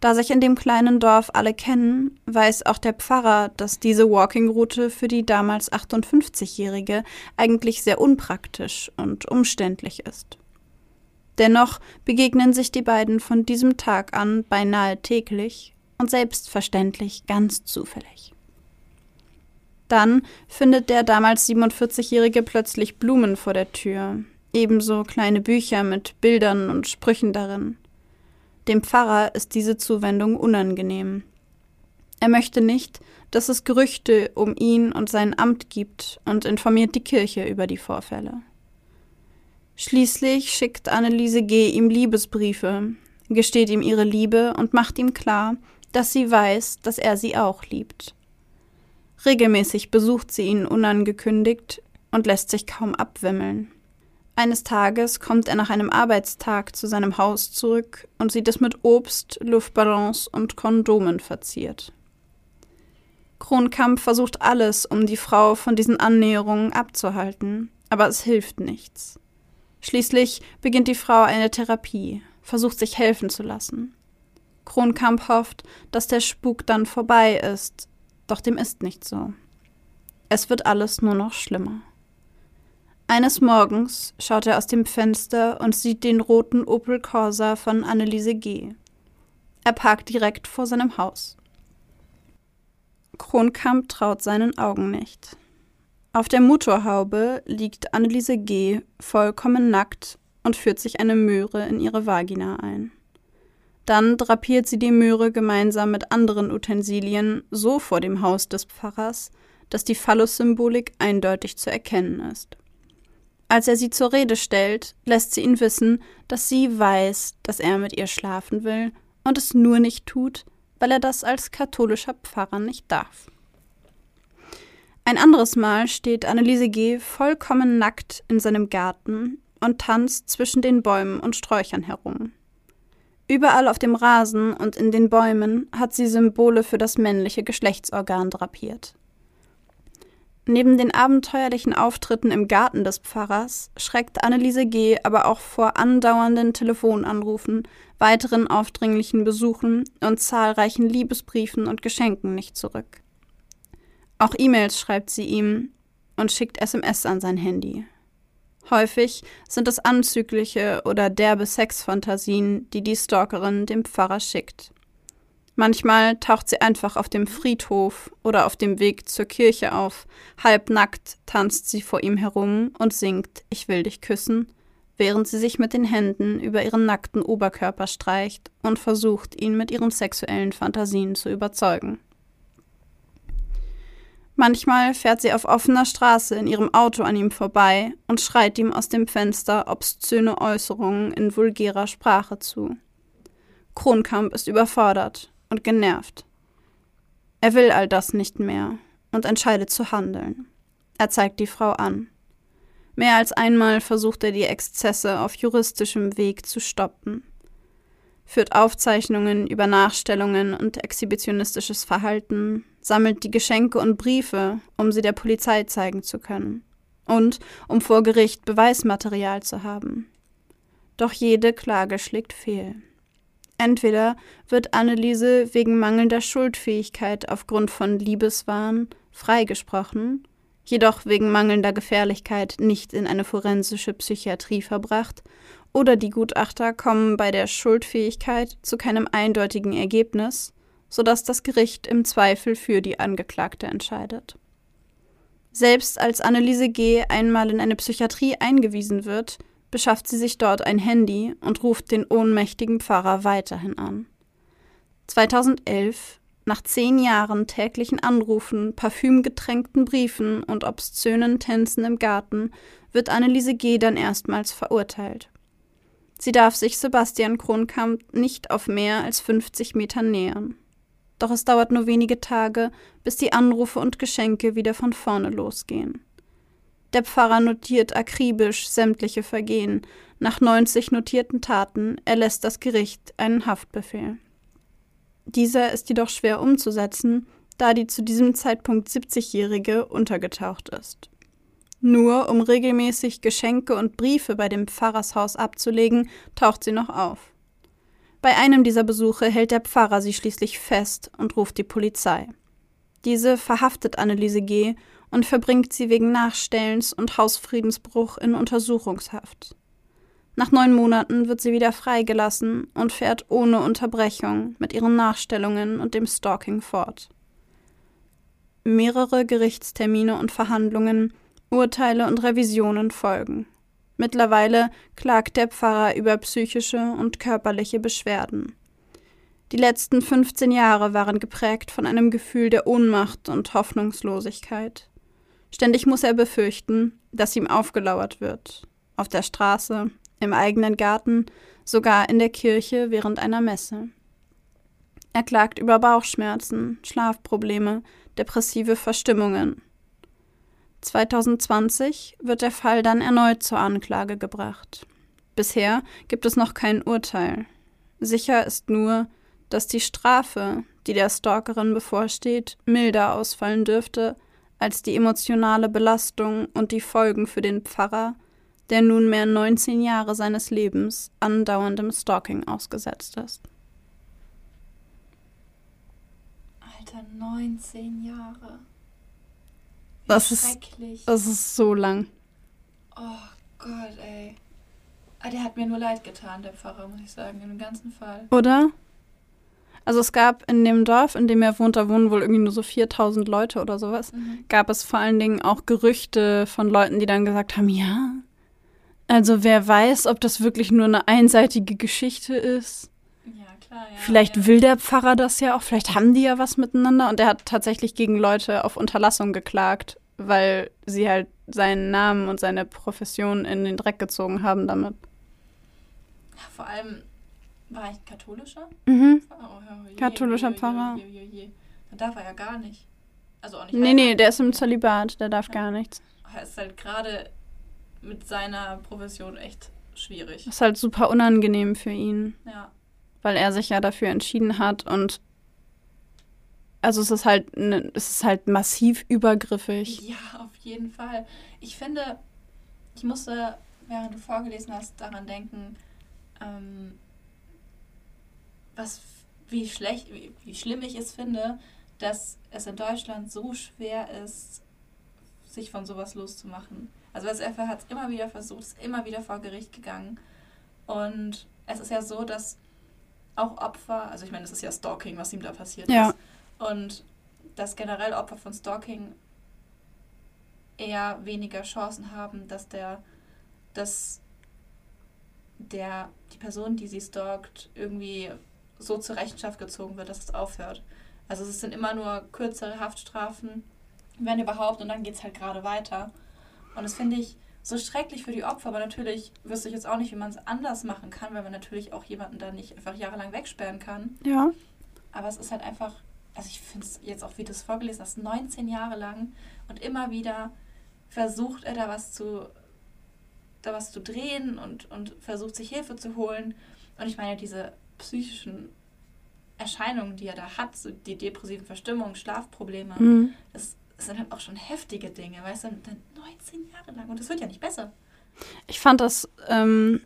Da sich in dem kleinen Dorf alle kennen, weiß auch der Pfarrer, dass diese Walking-Route für die damals 58-Jährige eigentlich sehr unpraktisch und umständlich ist. Dennoch begegnen sich die beiden von diesem Tag an beinahe täglich und selbstverständlich ganz zufällig. Dann findet der damals 47-Jährige plötzlich Blumen vor der Tür, ebenso kleine Bücher mit Bildern und Sprüchen darin. Dem Pfarrer ist diese Zuwendung unangenehm. Er möchte nicht, dass es Gerüchte um ihn und sein Amt gibt und informiert die Kirche über die Vorfälle. Schließlich schickt Anneliese G. ihm Liebesbriefe, gesteht ihm ihre Liebe und macht ihm klar, dass sie weiß, dass er sie auch liebt. Regelmäßig besucht sie ihn unangekündigt und lässt sich kaum abwimmeln. Eines Tages kommt er nach einem Arbeitstag zu seinem Haus zurück und sieht es mit Obst, Luftballons und Kondomen verziert. Kronkamp versucht alles, um die Frau von diesen Annäherungen abzuhalten, aber es hilft nichts. Schließlich beginnt die Frau eine Therapie, versucht sich helfen zu lassen. Kronkamp hofft, dass der Spuk dann vorbei ist, doch dem ist nicht so. Es wird alles nur noch schlimmer. Eines Morgens schaut er aus dem Fenster und sieht den roten Opel Corsa von Anneliese G. Er parkt direkt vor seinem Haus. Kronkamp traut seinen Augen nicht. Auf der Motorhaube liegt Anneliese G. vollkommen nackt und führt sich eine Möhre in ihre Vagina ein. Dann drapiert sie die Möhre gemeinsam mit anderen Utensilien so vor dem Haus des Pfarrers, dass die Phallus-Symbolik eindeutig zu erkennen ist. Als er sie zur Rede stellt, lässt sie ihn wissen, dass sie weiß, dass er mit ihr schlafen will und es nur nicht tut, weil er das als katholischer Pfarrer nicht darf. Ein anderes Mal steht Anneliese G. vollkommen nackt in seinem Garten und tanzt zwischen den Bäumen und Sträuchern herum. Überall auf dem Rasen und in den Bäumen hat sie Symbole für das männliche Geschlechtsorgan drapiert. Neben den abenteuerlichen Auftritten im Garten des Pfarrers schreckt Anneliese G. aber auch vor andauernden Telefonanrufen, weiteren aufdringlichen Besuchen und zahlreichen Liebesbriefen und Geschenken nicht zurück. Auch E-Mails schreibt sie ihm und schickt SMS an sein Handy. Häufig sind es anzügliche oder derbe Sexfantasien, die die Stalkerin dem Pfarrer schickt. Manchmal taucht sie einfach auf dem Friedhof oder auf dem Weg zur Kirche auf. Halbnackt tanzt sie vor ihm herum und singt Ich will dich küssen, während sie sich mit den Händen über ihren nackten Oberkörper streicht und versucht, ihn mit ihren sexuellen Fantasien zu überzeugen. Manchmal fährt sie auf offener Straße in ihrem Auto an ihm vorbei und schreit ihm aus dem Fenster obszöne Äußerungen in vulgärer Sprache zu. Kronkamp ist überfordert und genervt. Er will all das nicht mehr und entscheidet zu handeln. Er zeigt die Frau an. Mehr als einmal versucht er die Exzesse auf juristischem Weg zu stoppen, führt Aufzeichnungen über Nachstellungen und exhibitionistisches Verhalten, sammelt die Geschenke und Briefe, um sie der Polizei zeigen zu können und um vor Gericht Beweismaterial zu haben. Doch jede Klage schlägt fehl. Entweder wird Anneliese wegen mangelnder Schuldfähigkeit aufgrund von Liebeswahn freigesprochen, jedoch wegen mangelnder Gefährlichkeit nicht in eine forensische Psychiatrie verbracht, oder die Gutachter kommen bei der Schuldfähigkeit zu keinem eindeutigen Ergebnis, sodass das Gericht im Zweifel für die Angeklagte entscheidet. Selbst als Anneliese G. einmal in eine Psychiatrie eingewiesen wird, beschafft sie sich dort ein Handy und ruft den ohnmächtigen Pfarrer weiterhin an. 2011, nach zehn Jahren täglichen Anrufen, parfümgetränkten Briefen und obszönen Tänzen im Garten, wird Anneliese G. dann erstmals verurteilt. Sie darf sich Sebastian Kronkamp nicht auf mehr als 50 Meter nähern. Doch es dauert nur wenige Tage, bis die Anrufe und Geschenke wieder von vorne losgehen. Der Pfarrer notiert akribisch sämtliche Vergehen. Nach 90 notierten Taten erlässt das Gericht einen Haftbefehl. Dieser ist jedoch schwer umzusetzen, da die zu diesem Zeitpunkt 70-Jährige untergetaucht ist. Nur um regelmäßig Geschenke und Briefe bei dem Pfarrershaus abzulegen, taucht sie noch auf. Bei einem dieser Besuche hält der Pfarrer sie schließlich fest und ruft die Polizei. Diese verhaftet Anneliese G und verbringt sie wegen Nachstellens und Hausfriedensbruch in Untersuchungshaft. Nach neun Monaten wird sie wieder freigelassen und fährt ohne Unterbrechung mit ihren Nachstellungen und dem Stalking fort. Mehrere Gerichtstermine und Verhandlungen, Urteile und Revisionen folgen. Mittlerweile klagt der Pfarrer über psychische und körperliche Beschwerden. Die letzten 15 Jahre waren geprägt von einem Gefühl der Ohnmacht und Hoffnungslosigkeit. Ständig muss er befürchten, dass ihm aufgelauert wird. Auf der Straße, im eigenen Garten, sogar in der Kirche während einer Messe. Er klagt über Bauchschmerzen, Schlafprobleme, depressive Verstimmungen. 2020 wird der Fall dann erneut zur Anklage gebracht. Bisher gibt es noch kein Urteil. Sicher ist nur, dass die Strafe, die der Stalkerin bevorsteht, milder ausfallen dürfte als die emotionale Belastung und die Folgen für den Pfarrer, der nunmehr 19 Jahre seines Lebens andauerndem Stalking ausgesetzt ist. Alter, 19 Jahre. Wie das ist, das ist so lang. Oh Gott, ey. Ah, der hat mir nur leid getan, der Pfarrer, muss ich sagen, im ganzen Fall. Oder? Also es gab in dem Dorf, in dem er wohnt, da wohnen wohl irgendwie nur so 4000 Leute oder sowas, mhm. gab es vor allen Dingen auch Gerüchte von Leuten, die dann gesagt haben, ja, also wer weiß, ob das wirklich nur eine einseitige Geschichte ist. Ja, klar, ja. Vielleicht ja. will der Pfarrer das ja auch, vielleicht haben die ja was miteinander und er hat tatsächlich gegen Leute auf Unterlassung geklagt, weil sie halt seinen Namen und seine Profession in den Dreck gezogen haben damit. Vor allem war ich katholischer? Mhm. Oh, je, Katholischer je, je, Pfarrer. Dann darf er ja gar nicht. Also auch nicht. Nee, nee, der ist im Zölibat, der darf ja. gar nichts. Er ist halt gerade mit seiner Profession echt schwierig. Das ist halt super unangenehm für ihn. Ja. Weil er sich ja dafür entschieden hat und also es ist halt ne, es ist halt massiv übergriffig. Ja, auf jeden Fall. Ich finde, ich musste, während du vorgelesen hast, daran denken, ähm, was, wie schlecht, wie, wie schlimm ich es finde, dass es in Deutschland so schwer ist, sich von sowas loszumachen. Also das FR hat es immer wieder versucht, ist immer wieder vor Gericht gegangen. Und es ist ja so, dass auch Opfer, also ich meine, es ist ja Stalking, was ihm da passiert ja. ist. Und dass generell Opfer von Stalking eher weniger Chancen haben, dass der, dass der, die Person, die sie stalkt, irgendwie so zur Rechenschaft gezogen wird, dass es aufhört. Also es sind immer nur kürzere Haftstrafen, wenn überhaupt, und dann geht es halt gerade weiter. Und das finde ich so schrecklich für die Opfer, aber natürlich wüsste ich jetzt auch nicht, wie man es anders machen kann, weil man natürlich auch jemanden da nicht einfach jahrelang wegsperren kann. Ja. Aber es ist halt einfach, also ich finde es jetzt auch, wie du es vorgelesen hast, 19 Jahre lang und immer wieder versucht er da was zu, da was zu drehen und, und versucht sich Hilfe zu holen. Und ich meine, diese psychischen Erscheinungen, die er da hat, so die depressiven Verstimmungen, Schlafprobleme, mhm. das, das, sind halt auch schon heftige Dinge, weißt du, dann 19 Jahre lang und das wird ja nicht besser. Ich fand das, ähm,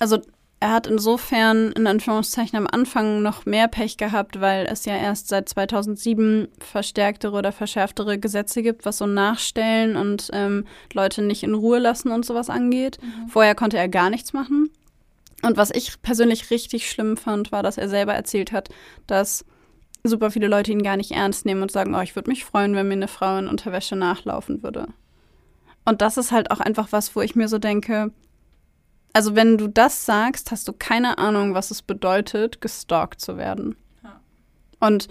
also er hat insofern in Anführungszeichen am Anfang noch mehr Pech gehabt, weil es ja erst seit 2007 verstärktere oder verschärftere Gesetze gibt, was so Nachstellen und ähm, Leute nicht in Ruhe lassen und sowas angeht. Mhm. Vorher konnte er gar nichts machen. Und was ich persönlich richtig schlimm fand, war, dass er selber erzählt hat, dass super viele Leute ihn gar nicht ernst nehmen und sagen, oh, ich würde mich freuen, wenn mir eine Frau in Unterwäsche nachlaufen würde. Und das ist halt auch einfach was, wo ich mir so denke, also wenn du das sagst, hast du keine Ahnung, was es bedeutet, gestalkt zu werden. Ja. Und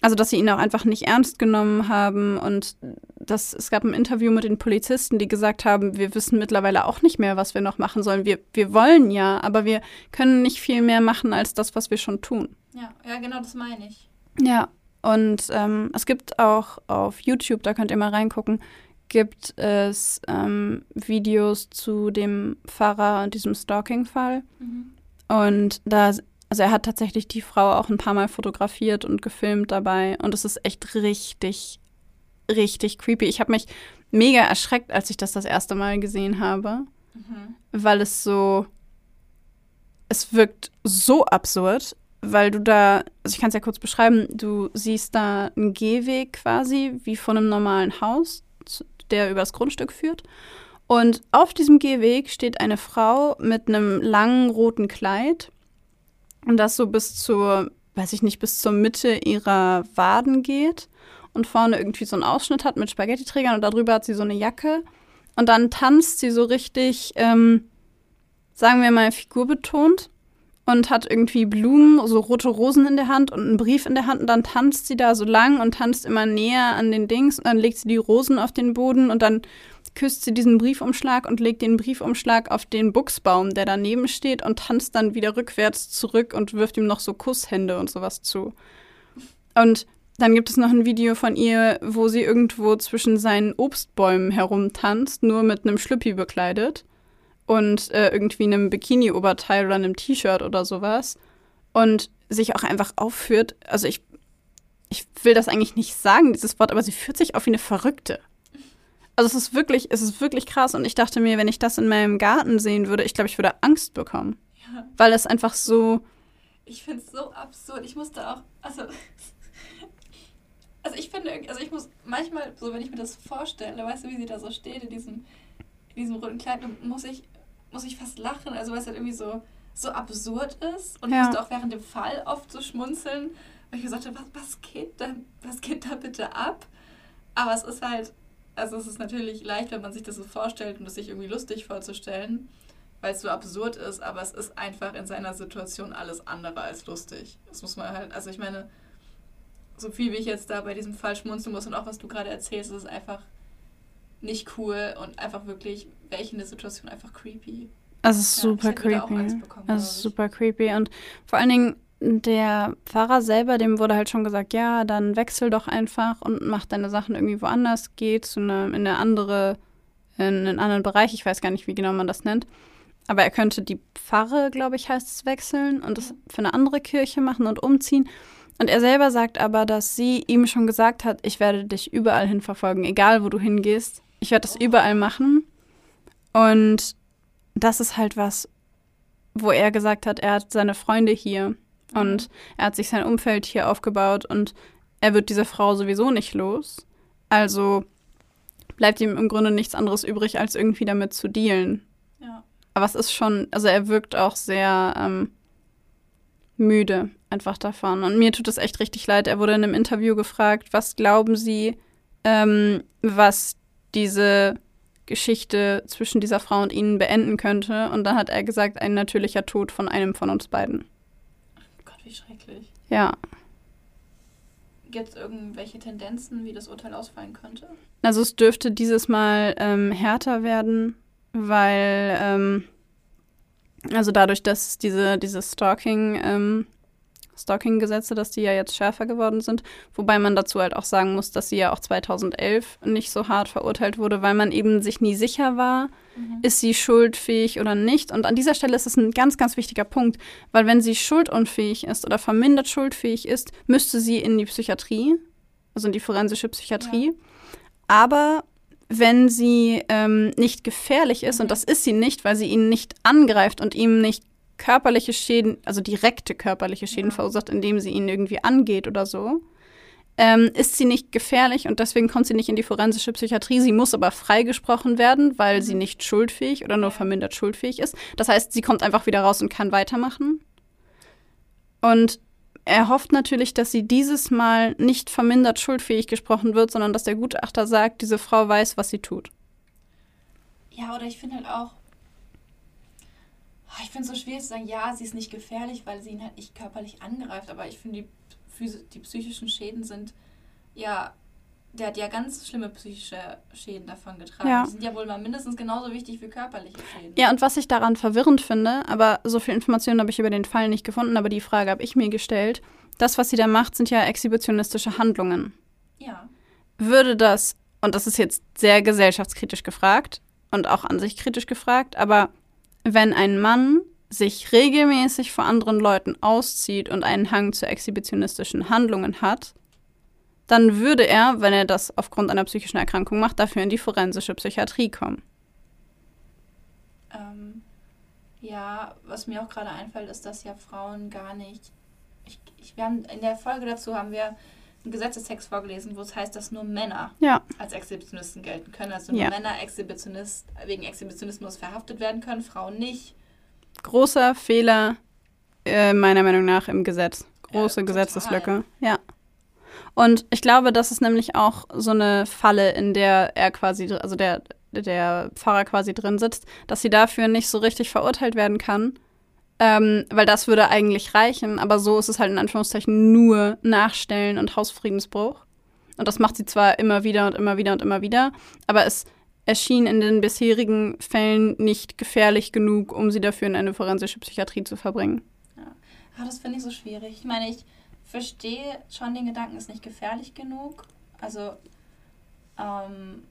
also, dass sie ihn auch einfach nicht ernst genommen haben und das, es gab ein Interview mit den Polizisten, die gesagt haben, wir wissen mittlerweile auch nicht mehr, was wir noch machen sollen. Wir, wir wollen ja, aber wir können nicht viel mehr machen als das, was wir schon tun. Ja, ja, genau, das meine ich. Ja, und ähm, es gibt auch auf YouTube, da könnt ihr mal reingucken, gibt es ähm, Videos zu dem Pfarrer und diesem Stalking-Fall. Mhm. Und da also er hat tatsächlich die Frau auch ein paar Mal fotografiert und gefilmt dabei und es ist echt richtig, richtig creepy. Ich habe mich mega erschreckt, als ich das das erste Mal gesehen habe, mhm. weil es so, es wirkt so absurd, weil du da, also ich kann es ja kurz beschreiben, du siehst da einen Gehweg quasi, wie von einem normalen Haus, der übers Grundstück führt. Und auf diesem Gehweg steht eine Frau mit einem langen roten Kleid und das so bis zur, weiß ich nicht, bis zur Mitte ihrer Waden geht und vorne irgendwie so einen Ausschnitt hat mit Spaghetti-Trägern und darüber hat sie so eine Jacke. Und dann tanzt sie so richtig, ähm, sagen wir mal, figurbetont und hat irgendwie Blumen, so rote Rosen in der Hand und einen Brief in der Hand. Und dann tanzt sie da so lang und tanzt immer näher an den Dings. Und dann legt sie die Rosen auf den Boden und dann küsst sie diesen Briefumschlag und legt den Briefumschlag auf den Buchsbaum, der daneben steht und tanzt dann wieder rückwärts zurück und wirft ihm noch so Kusshände und sowas zu. Und dann gibt es noch ein Video von ihr, wo sie irgendwo zwischen seinen Obstbäumen herumtanzt, nur mit einem Schlüppi bekleidet und äh, irgendwie einem Bikini-Oberteil oder einem T-Shirt oder sowas und sich auch einfach aufführt. Also ich, ich will das eigentlich nicht sagen, dieses Wort, aber sie führt sich auf wie eine Verrückte. Also es ist wirklich, es ist wirklich krass. Und ich dachte mir, wenn ich das in meinem Garten sehen würde, ich glaube, ich würde Angst bekommen. Ja. Weil es einfach so. Ich finde es so absurd. Ich musste auch, also. Also ich finde, also ich muss manchmal, so wenn ich mir das vorstelle, weißt du, wie sie da so steht in diesem, in diesem roten Kleid muss ich, muss ich fast lachen, also weil es halt irgendwie so, so absurd ist. Und ja. ich musste auch während dem Fall oft so schmunzeln, weil ich mir sagte, was, was, geht da, was geht da bitte ab? Aber es ist halt, also es ist natürlich leicht, wenn man sich das so vorstellt und es sich irgendwie lustig vorzustellen, weil es so absurd ist, aber es ist einfach in seiner Situation alles andere als lustig. Das muss man halt, also ich meine, so viel wie ich jetzt da bei diesem Fall schmunzeln muss und auch was du gerade erzählst, ist es einfach nicht cool und einfach wirklich, welche in der Situation einfach creepy. Es ist ja, super creepy. Es ist super creepy und vor allen Dingen der Pfarrer selber, dem wurde halt schon gesagt, ja, dann wechsel doch einfach und mach deine Sachen irgendwie woanders, geh zu eine, in eine andere, in einen anderen Bereich. Ich weiß gar nicht, wie genau man das nennt. Aber er könnte die Pfarre, glaube ich, heißt es, wechseln und das für eine andere Kirche machen und umziehen. Und er selber sagt aber, dass sie ihm schon gesagt hat, ich werde dich überall hin verfolgen, egal wo du hingehst. Ich werde das überall machen. Und das ist halt was, wo er gesagt hat, er hat seine Freunde hier und er hat sich sein Umfeld hier aufgebaut und er wird diese Frau sowieso nicht los. Also bleibt ihm im Grunde nichts anderes übrig, als irgendwie damit zu dealen. Ja. Aber es ist schon, also er wirkt auch sehr ähm, müde einfach davon. Und mir tut es echt richtig leid. Er wurde in einem Interview gefragt, was glauben Sie, ähm, was diese Geschichte zwischen dieser Frau und Ihnen beenden könnte? Und dann hat er gesagt, ein natürlicher Tod von einem von uns beiden. Wie schrecklich. Ja. Gibt es irgendwelche Tendenzen, wie das Urteil ausfallen könnte? Also es dürfte dieses Mal ähm, härter werden, weil ähm, also dadurch, dass diese, diese Stalking, ähm, Stalking-Gesetze, dass die ja jetzt schärfer geworden sind. Wobei man dazu halt auch sagen muss, dass sie ja auch 2011 nicht so hart verurteilt wurde, weil man eben sich nie sicher war, mhm. ist sie schuldfähig oder nicht. Und an dieser Stelle ist es ein ganz, ganz wichtiger Punkt, weil wenn sie schuldunfähig ist oder vermindert schuldfähig ist, müsste sie in die Psychiatrie, also in die forensische Psychiatrie. Ja. Aber wenn sie ähm, nicht gefährlich ist, mhm. und das ist sie nicht, weil sie ihn nicht angreift und ihm nicht körperliche Schäden, also direkte körperliche Schäden ja. verursacht, indem sie ihn irgendwie angeht oder so, ähm, ist sie nicht gefährlich und deswegen kommt sie nicht in die forensische Psychiatrie. Sie muss aber freigesprochen werden, weil mhm. sie nicht schuldfähig oder nur vermindert schuldfähig ist. Das heißt, sie kommt einfach wieder raus und kann weitermachen. Und er hofft natürlich, dass sie dieses Mal nicht vermindert schuldfähig gesprochen wird, sondern dass der Gutachter sagt, diese Frau weiß, was sie tut. Ja, oder ich finde halt auch, ich finde es so schwierig zu sagen, ja, sie ist nicht gefährlich, weil sie ihn halt nicht körperlich angreift, aber ich finde, die, die psychischen Schäden sind ja der hat ja ganz schlimme psychische Schäden davon getragen. Ja. Die sind ja wohl mal mindestens genauso wichtig wie körperliche Schäden. Ja, und was ich daran verwirrend finde, aber so viel Informationen habe ich über den Fall nicht gefunden, aber die Frage habe ich mir gestellt. Das, was sie da macht, sind ja exhibitionistische Handlungen. Ja. Würde das, und das ist jetzt sehr gesellschaftskritisch gefragt und auch an sich kritisch gefragt, aber wenn ein Mann sich regelmäßig vor anderen Leuten auszieht und einen Hang zu exhibitionistischen Handlungen hat, dann würde er, wenn er das aufgrund einer psychischen Erkrankung macht, dafür in die forensische Psychiatrie kommen. Ähm, ja, was mir auch gerade einfällt, ist, dass ja Frauen gar nicht. Ich, ich, wir haben, in der Folge dazu haben wir einen Gesetzestext vorgelesen, wo es heißt, dass nur Männer ja. als Exhibitionisten gelten können. Also nur ja. Männer Exhibitionist, wegen Exhibitionismus verhaftet werden können, Frauen nicht. Großer Fehler, äh, meiner Meinung nach, im Gesetz. Große ja, Gesetzeslücke. Ja. Und ich glaube, das ist nämlich auch so eine Falle, in der er quasi, also der, der Pfarrer quasi drin sitzt, dass sie dafür nicht so richtig verurteilt werden kann. Ähm, weil das würde eigentlich reichen, aber so ist es halt in Anführungszeichen nur Nachstellen und Hausfriedensbruch. Und das macht sie zwar immer wieder und immer wieder und immer wieder, aber es erschien in den bisherigen Fällen nicht gefährlich genug, um sie dafür in eine forensische Psychiatrie zu verbringen. Ja, ah, das finde ich so schwierig. Ich meine, ich verstehe schon den Gedanken, ist nicht gefährlich genug. Also ähm,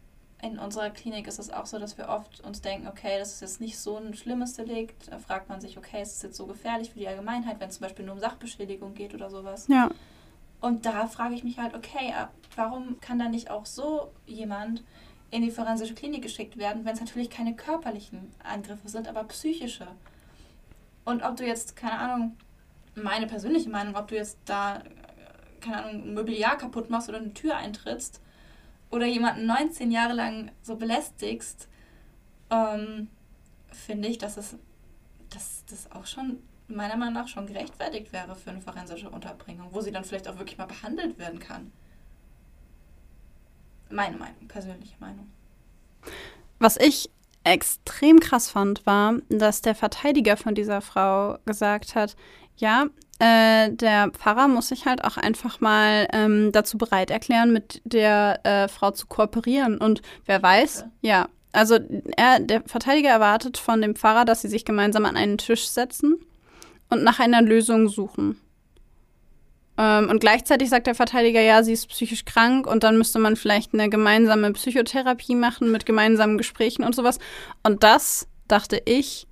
in unserer Klinik ist es auch so, dass wir oft uns denken, okay, das ist jetzt nicht so ein schlimmes Delikt. Da fragt man sich, okay, ist es jetzt so gefährlich für die Allgemeinheit, wenn es zum Beispiel nur um Sachbeschädigung geht oder sowas. Ja. Und da frage ich mich halt, okay, äh, warum kann da nicht auch so jemand in die forensische Klinik geschickt werden, wenn es natürlich keine körperlichen Angriffe sind, aber psychische? Und ob du jetzt, keine Ahnung, meine persönliche Meinung, ob du jetzt da, keine Ahnung, ein Mobiliar kaputt machst oder eine Tür eintrittst oder jemanden 19 Jahre lang so belästigst, ähm, finde ich, dass es dass das auch schon meiner Meinung nach schon gerechtfertigt wäre für eine forensische Unterbringung, wo sie dann vielleicht auch wirklich mal behandelt werden kann. Meine Meinung, persönliche Meinung. Was ich extrem krass fand, war, dass der Verteidiger von dieser Frau gesagt hat, ja, äh, der Pfarrer muss sich halt auch einfach mal ähm, dazu bereit erklären, mit der äh, Frau zu kooperieren. Und wer weiß, ja, also er, der Verteidiger erwartet von dem Pfarrer, dass sie sich gemeinsam an einen Tisch setzen und nach einer Lösung suchen. Ähm, und gleichzeitig sagt der Verteidiger, ja, sie ist psychisch krank und dann müsste man vielleicht eine gemeinsame Psychotherapie machen mit gemeinsamen Gesprächen und sowas. Und das, dachte ich,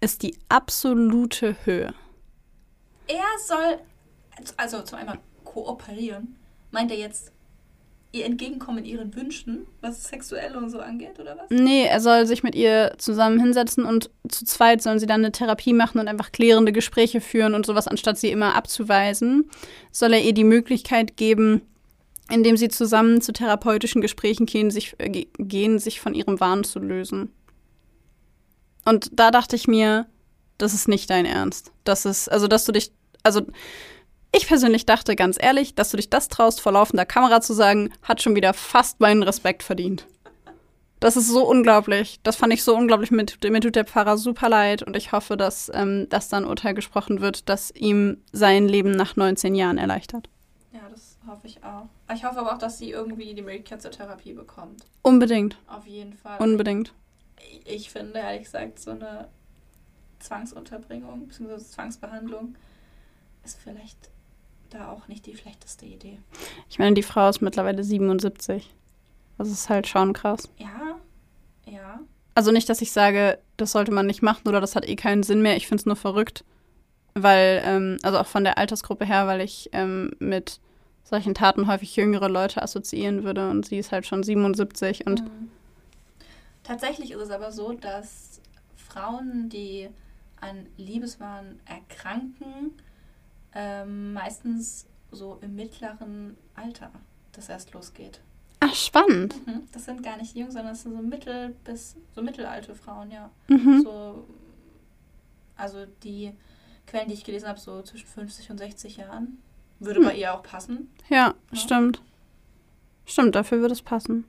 ist die absolute Höhe. Er soll, also zu einmal kooperieren. Meint er jetzt ihr entgegenkommen in ihren Wünschen, was sexuell und so angeht, oder was? Nee, er soll sich mit ihr zusammen hinsetzen und zu zweit sollen sie dann eine Therapie machen und einfach klärende Gespräche führen und sowas, anstatt sie immer abzuweisen, soll er ihr die Möglichkeit geben, indem sie zusammen zu therapeutischen Gesprächen gehen, sich, äh, gehen, sich von ihrem Wahn zu lösen. Und da dachte ich mir, das ist nicht dein Ernst. Das ist, also, dass du dich, also, ich persönlich dachte ganz ehrlich, dass du dich das traust, vor laufender Kamera zu sagen, hat schon wieder fast meinen Respekt verdient. Das ist so unglaublich. Das fand ich so unglaublich. Mit, mir tut der Pfarrer super leid und ich hoffe, dass, ähm, dass dann Urteil gesprochen wird, das ihm sein Leben nach 19 Jahren erleichtert. Ja, das hoffe ich auch. Ich hoffe aber auch, dass sie irgendwie die Möglichkeit zur Therapie bekommt. Unbedingt. Auf jeden Fall. Unbedingt. Ich, ich finde, ehrlich gesagt, so eine Zwangsunterbringung bzw. Zwangsbehandlung ist vielleicht da auch nicht die schlechteste Idee. Ich meine, die Frau ist mittlerweile 77. Das ist halt schon krass. Ja, ja. Also nicht, dass ich sage, das sollte man nicht machen oder das hat eh keinen Sinn mehr. Ich finde es nur verrückt. Weil, ähm, also auch von der Altersgruppe her, weil ich ähm, mit solchen Taten häufig jüngere Leute assoziieren würde und sie ist halt schon 77 und. Mhm. Tatsächlich ist es aber so, dass Frauen, die an Liebeswahn erkranken, ähm, meistens so im mittleren Alter das erst losgeht. Ach, spannend. Mhm. Das sind gar nicht jung, sondern das sind so mittel bis so mittelalte Frauen, ja. Mhm. So, also die Quellen, die ich gelesen habe, so zwischen 50 und 60 Jahren. Würde hm. bei ihr auch passen. Ja, ja, stimmt. Stimmt, dafür würde es passen.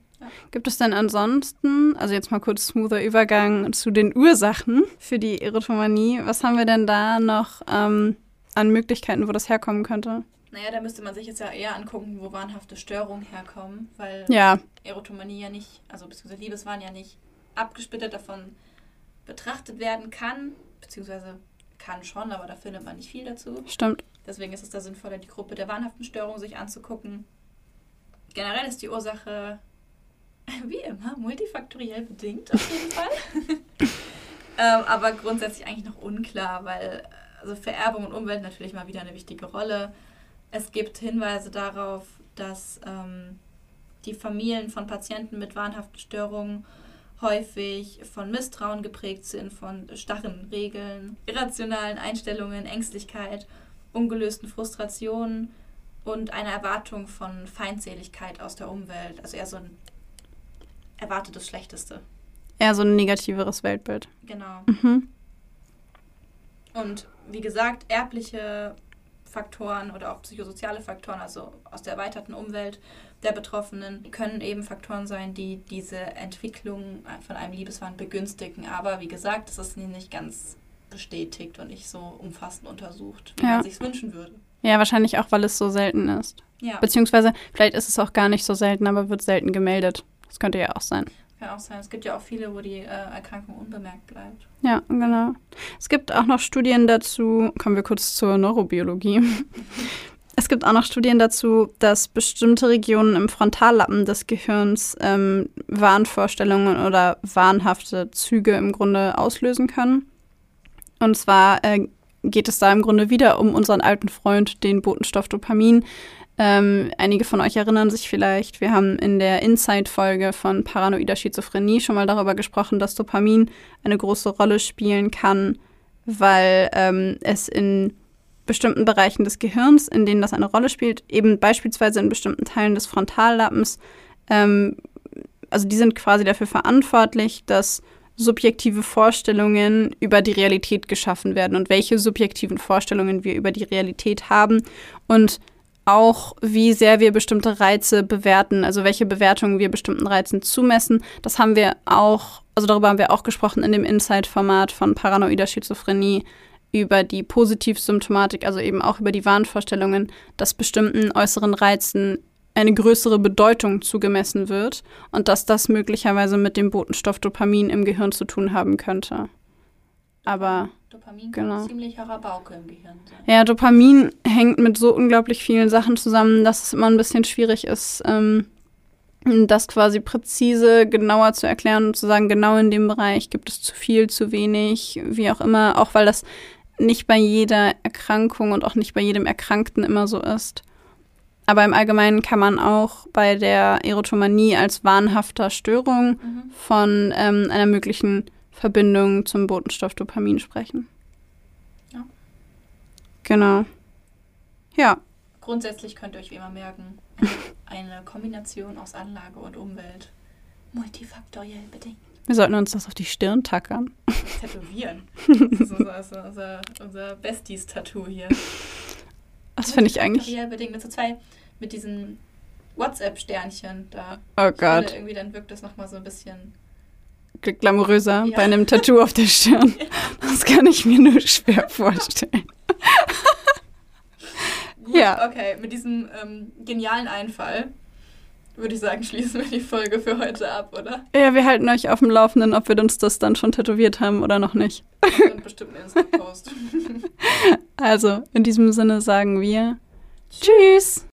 Gibt es denn ansonsten, also jetzt mal kurz smoother Übergang zu den Ursachen für die Erotomanie, was haben wir denn da noch ähm, an Möglichkeiten, wo das herkommen könnte. Naja, da müsste man sich jetzt ja eher angucken, wo wahnhafte Störungen herkommen, weil ja. Erotomanie ja nicht, also beziehungsweise Liebeswahn ja nicht abgesplittert davon betrachtet werden kann, beziehungsweise kann schon, aber da findet man nicht viel dazu. Stimmt. Deswegen ist es da sinnvoller, die Gruppe der wahnhaften Störungen sich anzugucken. Generell ist die Ursache, wie immer, multifaktoriell bedingt, auf jeden Fall. ähm, aber grundsätzlich eigentlich noch unklar, weil also Vererbung und Umwelt natürlich mal wieder eine wichtige Rolle. Es gibt Hinweise darauf, dass ähm, die Familien von Patienten mit wahnhaften Störungen häufig von Misstrauen geprägt sind, von starren Regeln, irrationalen Einstellungen, Ängstlichkeit, ungelösten Frustrationen und einer Erwartung von Feindseligkeit aus der Umwelt. Also eher so ein erwartetes Schlechteste. Eher so ein negativeres Weltbild. Genau. Mhm. Und wie gesagt, erbliche Faktoren oder auch psychosoziale Faktoren, also aus der erweiterten Umwelt der Betroffenen, können eben Faktoren sein, die diese Entwicklung von einem Liebeswahn begünstigen. Aber wie gesagt, das ist nicht ganz bestätigt und nicht so umfassend untersucht, wie ja. man sich wünschen würde. Ja, wahrscheinlich auch, weil es so selten ist. Ja. Beziehungsweise, vielleicht ist es auch gar nicht so selten, aber wird selten gemeldet. Das könnte ja auch sein. Kann auch sein. Es gibt ja auch viele, wo die äh, Erkrankung unbemerkt bleibt. Ja, genau. Es gibt auch noch Studien dazu, kommen wir kurz zur Neurobiologie. Es gibt auch noch Studien dazu, dass bestimmte Regionen im Frontallappen des Gehirns ähm, Wahnvorstellungen oder wahnhafte Züge im Grunde auslösen können. Und zwar äh, geht es da im Grunde wieder um unseren alten Freund, den Botenstoff Dopamin, ähm, einige von euch erinnern sich vielleicht, wir haben in der Inside-Folge von paranoider Schizophrenie schon mal darüber gesprochen, dass Dopamin eine große Rolle spielen kann, weil ähm, es in bestimmten Bereichen des Gehirns, in denen das eine Rolle spielt, eben beispielsweise in bestimmten Teilen des Frontallappens, ähm, also die sind quasi dafür verantwortlich, dass subjektive Vorstellungen über die Realität geschaffen werden und welche subjektiven Vorstellungen wir über die Realität haben. Und auch, wie sehr wir bestimmte Reize bewerten, also welche Bewertungen wir bestimmten Reizen zumessen. Das haben wir auch, also darüber haben wir auch gesprochen in dem Insight-Format von paranoider Schizophrenie über die Positivsymptomatik, also eben auch über die Wahnvorstellungen, dass bestimmten äußeren Reizen eine größere Bedeutung zugemessen wird und dass das möglicherweise mit dem Botenstoff Dopamin im Gehirn zu tun haben könnte. Aber Dopamin kann genau. ziemlich Rabauke im Gehirn sein. Ja, Dopamin hängt mit so unglaublich vielen Sachen zusammen, dass es immer ein bisschen schwierig ist, ähm, das quasi präzise, genauer zu erklären und zu sagen, genau in dem Bereich gibt es zu viel, zu wenig, wie auch immer, auch weil das nicht bei jeder Erkrankung und auch nicht bei jedem Erkrankten immer so ist. Aber im Allgemeinen kann man auch bei der Erotomanie als wahnhafter Störung mhm. von ähm, einer möglichen Verbindung zum Botenstoff Dopamin sprechen. Ja. Genau. Ja. Grundsätzlich könnt ihr euch wie immer merken, eine Kombination aus Anlage und Umwelt multifaktoriell bedingt. Wir sollten uns das auf die Stirn tackern. Tätowieren. Das ist unser, unser, unser Besties-Tattoo hier. Das finde ich eigentlich. bedingt mit so zwei, mit diesen WhatsApp-Sternchen da. Oh Gott. Finde, irgendwie dann wirkt das nochmal so ein bisschen glamouröser ja. bei einem Tattoo auf der Stirn. Das kann ich mir nur schwer vorstellen. Gut, ja. Okay, mit diesem ähm, genialen Einfall würde ich sagen, schließen wir die Folge für heute ab, oder? Ja, wir halten euch auf dem Laufenden, ob wir uns das dann schon tätowiert haben oder noch nicht. Und bestimmt einen Insta-Post. also, in diesem Sinne sagen wir Tschüss.